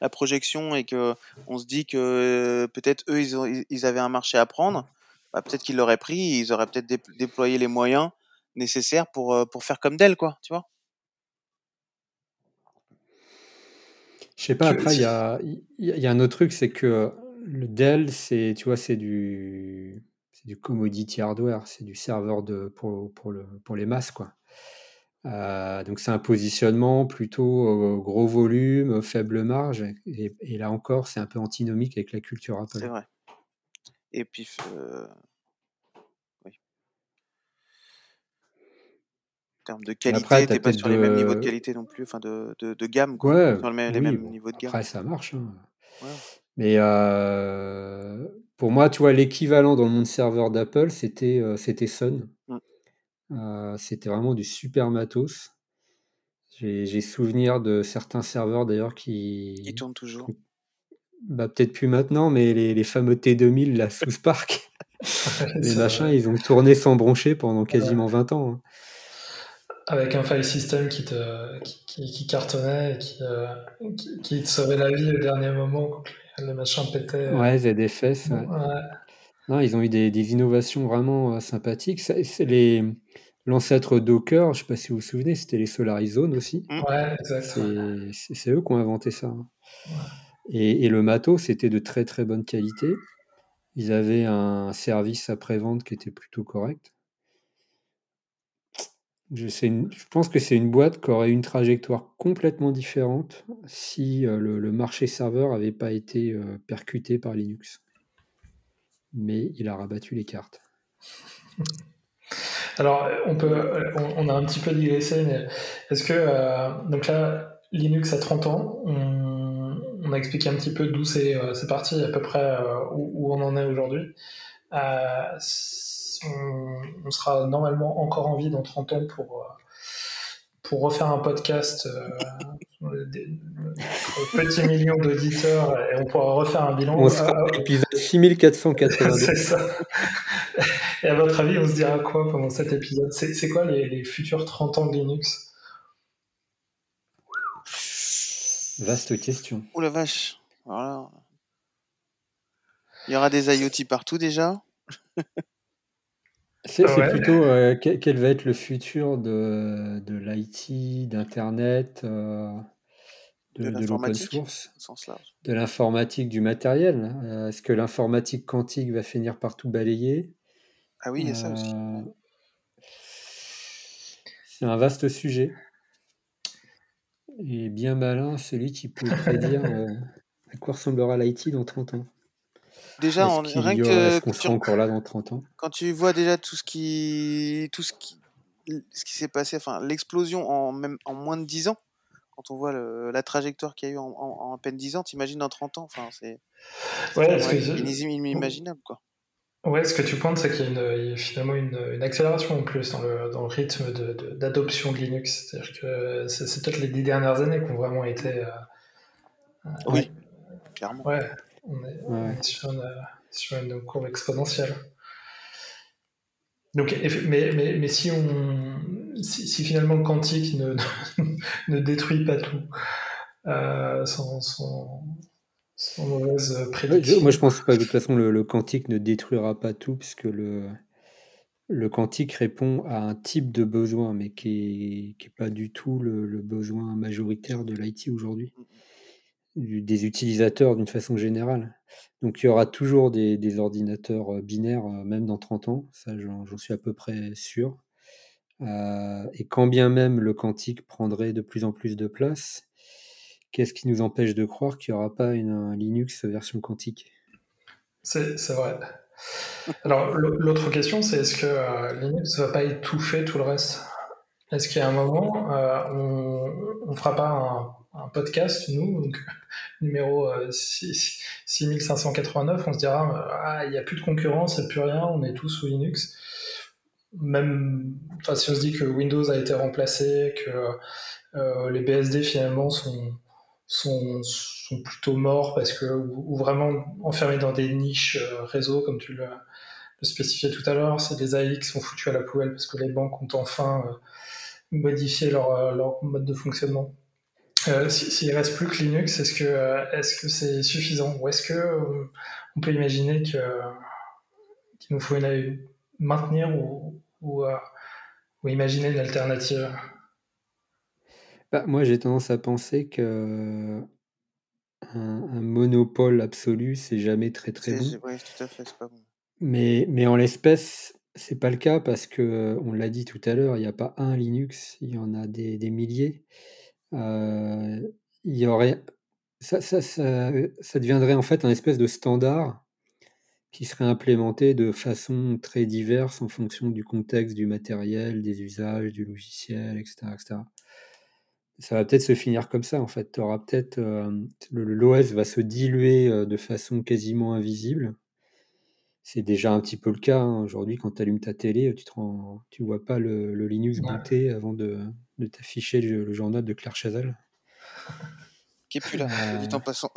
la, projection et que on se dit que euh, peut-être eux, ils, ils, avaient un marché à prendre, bah, peut-être qu'ils l'auraient pris, ils auraient peut-être déployé les moyens nécessaire pour, euh, pour faire comme Dell, quoi, tu vois? Je sais pas, après, il y a, y a, un autre truc, c'est que le Dell, c'est, tu vois, c'est du, du commodity hardware, c'est du serveur de, pour, pour, le, pour les masses, quoi. Euh, donc c'est un positionnement plutôt gros volume, faible marge, et, et là encore, c'est un peu antinomique avec la culture Apple. C'est vrai. Et puis, euh, En termes de qualité, t'es pas sur les mêmes niveaux de qualité non plus, enfin de, de, de gamme, quoi. Ouais, sur les mêmes niveaux de gamme. Après, ça marche. Hein. Ouais. Mais euh, pour moi, tu vois, l'équivalent dans le monde serveur d'Apple, c'était euh, c'était Sun. Mmh. Euh, c'était vraiment du super matos. J'ai souvenir de certains serveurs d'ailleurs qui. Qui tournent toujours. Bah, peut-être plus maintenant, mais les, les fameux T2000 là, sous Spark, les machins, ils ont tourné sans broncher pendant quasiment 20 ans. Hein avec un file system qui, te, qui, cartonnait et qui, euh, qui, te sauvait la vie au dernier moment quand les machins pétaient. Ouais, ZFS. Ouais. Non, ils ont eu des, des innovations vraiment euh, sympathiques. C'est les l'ancêtre Docker, je sais pas si vous vous souvenez, c'était les SolarIZone aussi. Mmh. Ouais. C'est eux qui ont inventé ça. Hein. Et, et, le matos, c'était de très très bonne qualité. Ils avaient un service après-vente qui était plutôt correct. Je, je pense que c'est une boîte qui aurait une trajectoire complètement différente si euh, le, marché serveur n'avait pas été euh, percuté par Linux. Mais il a rabattu les cartes. Alors, on, peut, on, a un petit peu digressé, mais est-ce que. Euh, donc là, Linux a 30 ans. On, a expliqué un petit peu d'où c'est parti, à peu près où, où, on en est aujourd'hui on, sera normalement encore en vie dans 30 ans pour, euh, pour refaire un podcast euh, des, petits millions d'auditeurs et on pourra refaire un bilan. On sera à l'épisode 6482. c'est ça. Et à votre avis, on se dira quoi pendant cet épisode? C'est quoi les, futurs 30 ans de Linux? Vaste question. Oh la vache. Voilà. Il y aura des IoT partout déjà. C'est plutôt euh, quel, va être le futur de, de l'IT, d'Internet, euh, de, l'open source, de l'informatique, du matériel. Euh, est-ce que l'informatique quantique va finir par tout balayer? Ah oui, il y a ça aussi. C'est un vaste sujet. Et bien malin celui qui peut prédire à quoi ressemblera l'IT dans 30 ans. Déjà, on, rien que qu'on sera encore là dans 30 ans? quand tu vois déjà tout ce qui, tout ce qui, ce qui s'est passé, enfin l'explosion en même en moins de 10 ans, quand on voit la trajectoire qu'il y a eu en, en, à peine 10 ans, t'imagines dans 30 ans, enfin c'est ouais, inimaginable quoi. Ouais, ce que tu pointes, c'est qu'il y, a finalement une, une, accélération en plus dans le, dans le rythme d'adoption de, de, Linux. C'est-à-dire que c'est peut-être les dix dernières années qui ont vraiment été. Euh, euh, oui, clairement. Ouais, on est, on est sur, une, sur, une, courbe exponentielle. Donc, mais, mais, mais si, on, si, finalement le quantique ne, ne détruit pas tout, euh, sans, sans, mauvaise prédiction. moi, je pense pas que de toute façon le, le, quantique ne détruira pas tout, puisque le, le quantique répond à un type de besoin, mais qui n'est pas du tout le, besoin majoritaire de l'IT aujourd'hui, des utilisateurs d'une façon générale. Donc il y aura toujours des, ordinateurs euh, binaires, euh, même dans 30 ans, ça j'en suis à peu près sûr. Euh, et quand bien même le quantique prendrait de plus en plus de place, qu'est-ce qui nous empêche de croire qu'il n'y aura pas une, un Linux version quantique? C'est vrai. Alors, l'autre question, c'est est-ce que euh, Linux ne va pas étouffer tout le reste? Est-ce qu'il y a un moment, euh, on ne fera pas un, podcast, nous, numéro 6589, euh, on se dira ah, il n'y a plus de concurrence, il n'y a plus rien, on est tous sous Linux. Même si on se dit que Windows a été remplacé, que les BSD finalement sont, sont, sont plutôt morts parce que, ou, vraiment enfermés dans des niches euh, réseau, comme tu le, spécifiais tout à l'heure, c'est des AI qui sont foutus à la poubelle parce que les banques ont enfin euh, modifié leur, euh, leur, mode de fonctionnement. S'il ne reste plus que Linux, est-ce que est-ce que c'est suffisant ou est-ce que on peut imaginer qu'il nous faut une, maintenir ou, ou, ou imaginer une alternative? Bah, moi, j'ai tendance à penser que un, monopole absolu, c'est jamais très très bon. Oui, tout à fait, c'est pas bon. Mais, mais en l'espèce, c'est pas le cas parce que, on l'a dit tout à l'heure, il n'y a pas un Linux, il y en a des, des milliers. Euh, il y aurait, ça, ça, ça, ça deviendrait en fait un espèce de standard qui serait implémenté de façon très diverse en fonction du contexte, du matériel, des usages, du logiciel, etc. etc ça va peut-être se finir comme ça en fait. Auras peut-être l'OS va se diluer de façon quasiment invisible. C'est déjà un petit peu le cas hein. aujourd'hui quand tu allumes ta télé, tu ne tu vois pas le, Linux booter avant de, t'afficher le, journal de Claire Chazal. Qui est plus là, euh... en passant.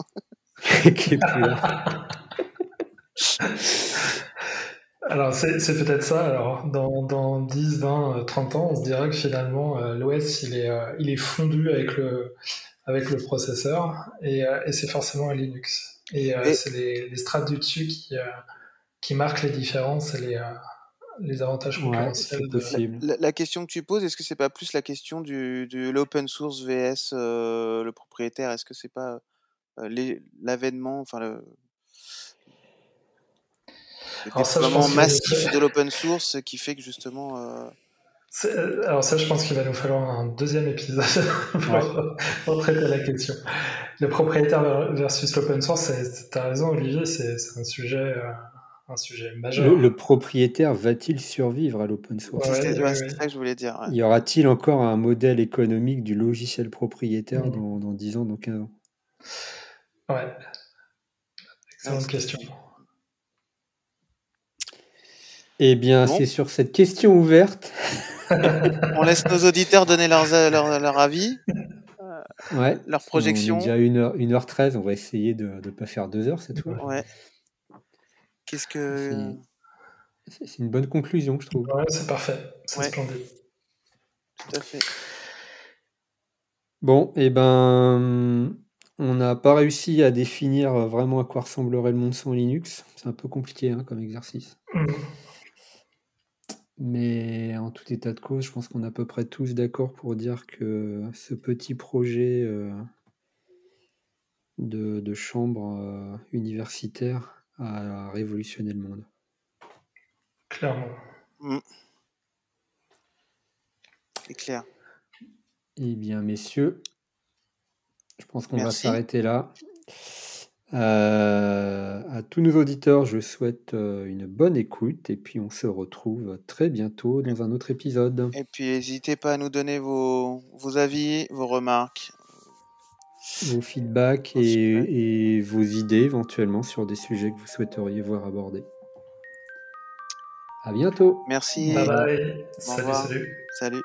qui est plus là. Alors, c'est peut-être ça. Alors, dans, dans 10, 20, 30 ans, on se dira que finalement, euh, l'OS, il est, euh, il est fondu avec le, avec le processeur et, euh, et c'est forcément un Linux. Et, c'est les, les, strates du dessus qui, qui marquent les différences et les, les avantages concurrentiels. La, la, question que tu poses, est-ce que c'est pas plus la question du, de l'open source vs le propriétaire? Est-ce que c'est pas l'avènement, enfin le, le massif de l'open source qui fait que justement. Euh, euh, alors ça, je pense qu'il va nous falloir un deuxième épisode pour, traiter la question. Le propriétaire versus l'open source, tu as raison Olivier, c'est un sujet, euh, un sujet majeur. Le, propriétaire va-t-il survivre à l'open source? C'est ça que je voulais dire. Y aura-t-il encore un modèle économique du logiciel propriétaire mm. dans, 10 ans, dans 15 ans? Ouais. Excellente question. Eh bien, c'est sur cette question ouverte. on laisse nos auditeurs donner leur, leur, avis, euh, ouais. leur projection. On est déjà 1h13, on va essayer de ne pas faire 2 heures cette fois. Ouais. Qu'est-ce que. C'est une bonne conclusion, je trouve. Ouais, c'est parfait. C'est splendide. Tout à fait. Bon, et eh ben. On n'a pas réussi à définir vraiment à quoi ressemblerait le monde sans Linux. C'est un peu compliqué hein, comme exercice. Mmh. Mais en tout état de cause, je pense qu'on est à peu près tous d'accord pour dire que ce petit projet euh, de, chambre euh, universitaire a révolutionné le monde. Clairement. Mm. C'est clair. Eh bien, messieurs, je pense qu'on va s'arrêter là. Euh, à tous nos auditeurs, je souhaite euh, une bonne écoute et puis on se retrouve très bientôt dans un autre épisode. Et puis n'hésitez pas à nous donner vos, vos avis, vos remarques, vos feedbacks et, et, vos idées éventuellement sur des sujets que vous souhaiteriez voir abordés. À bientôt. Merci. Bye bye. Salut, salut. Salut.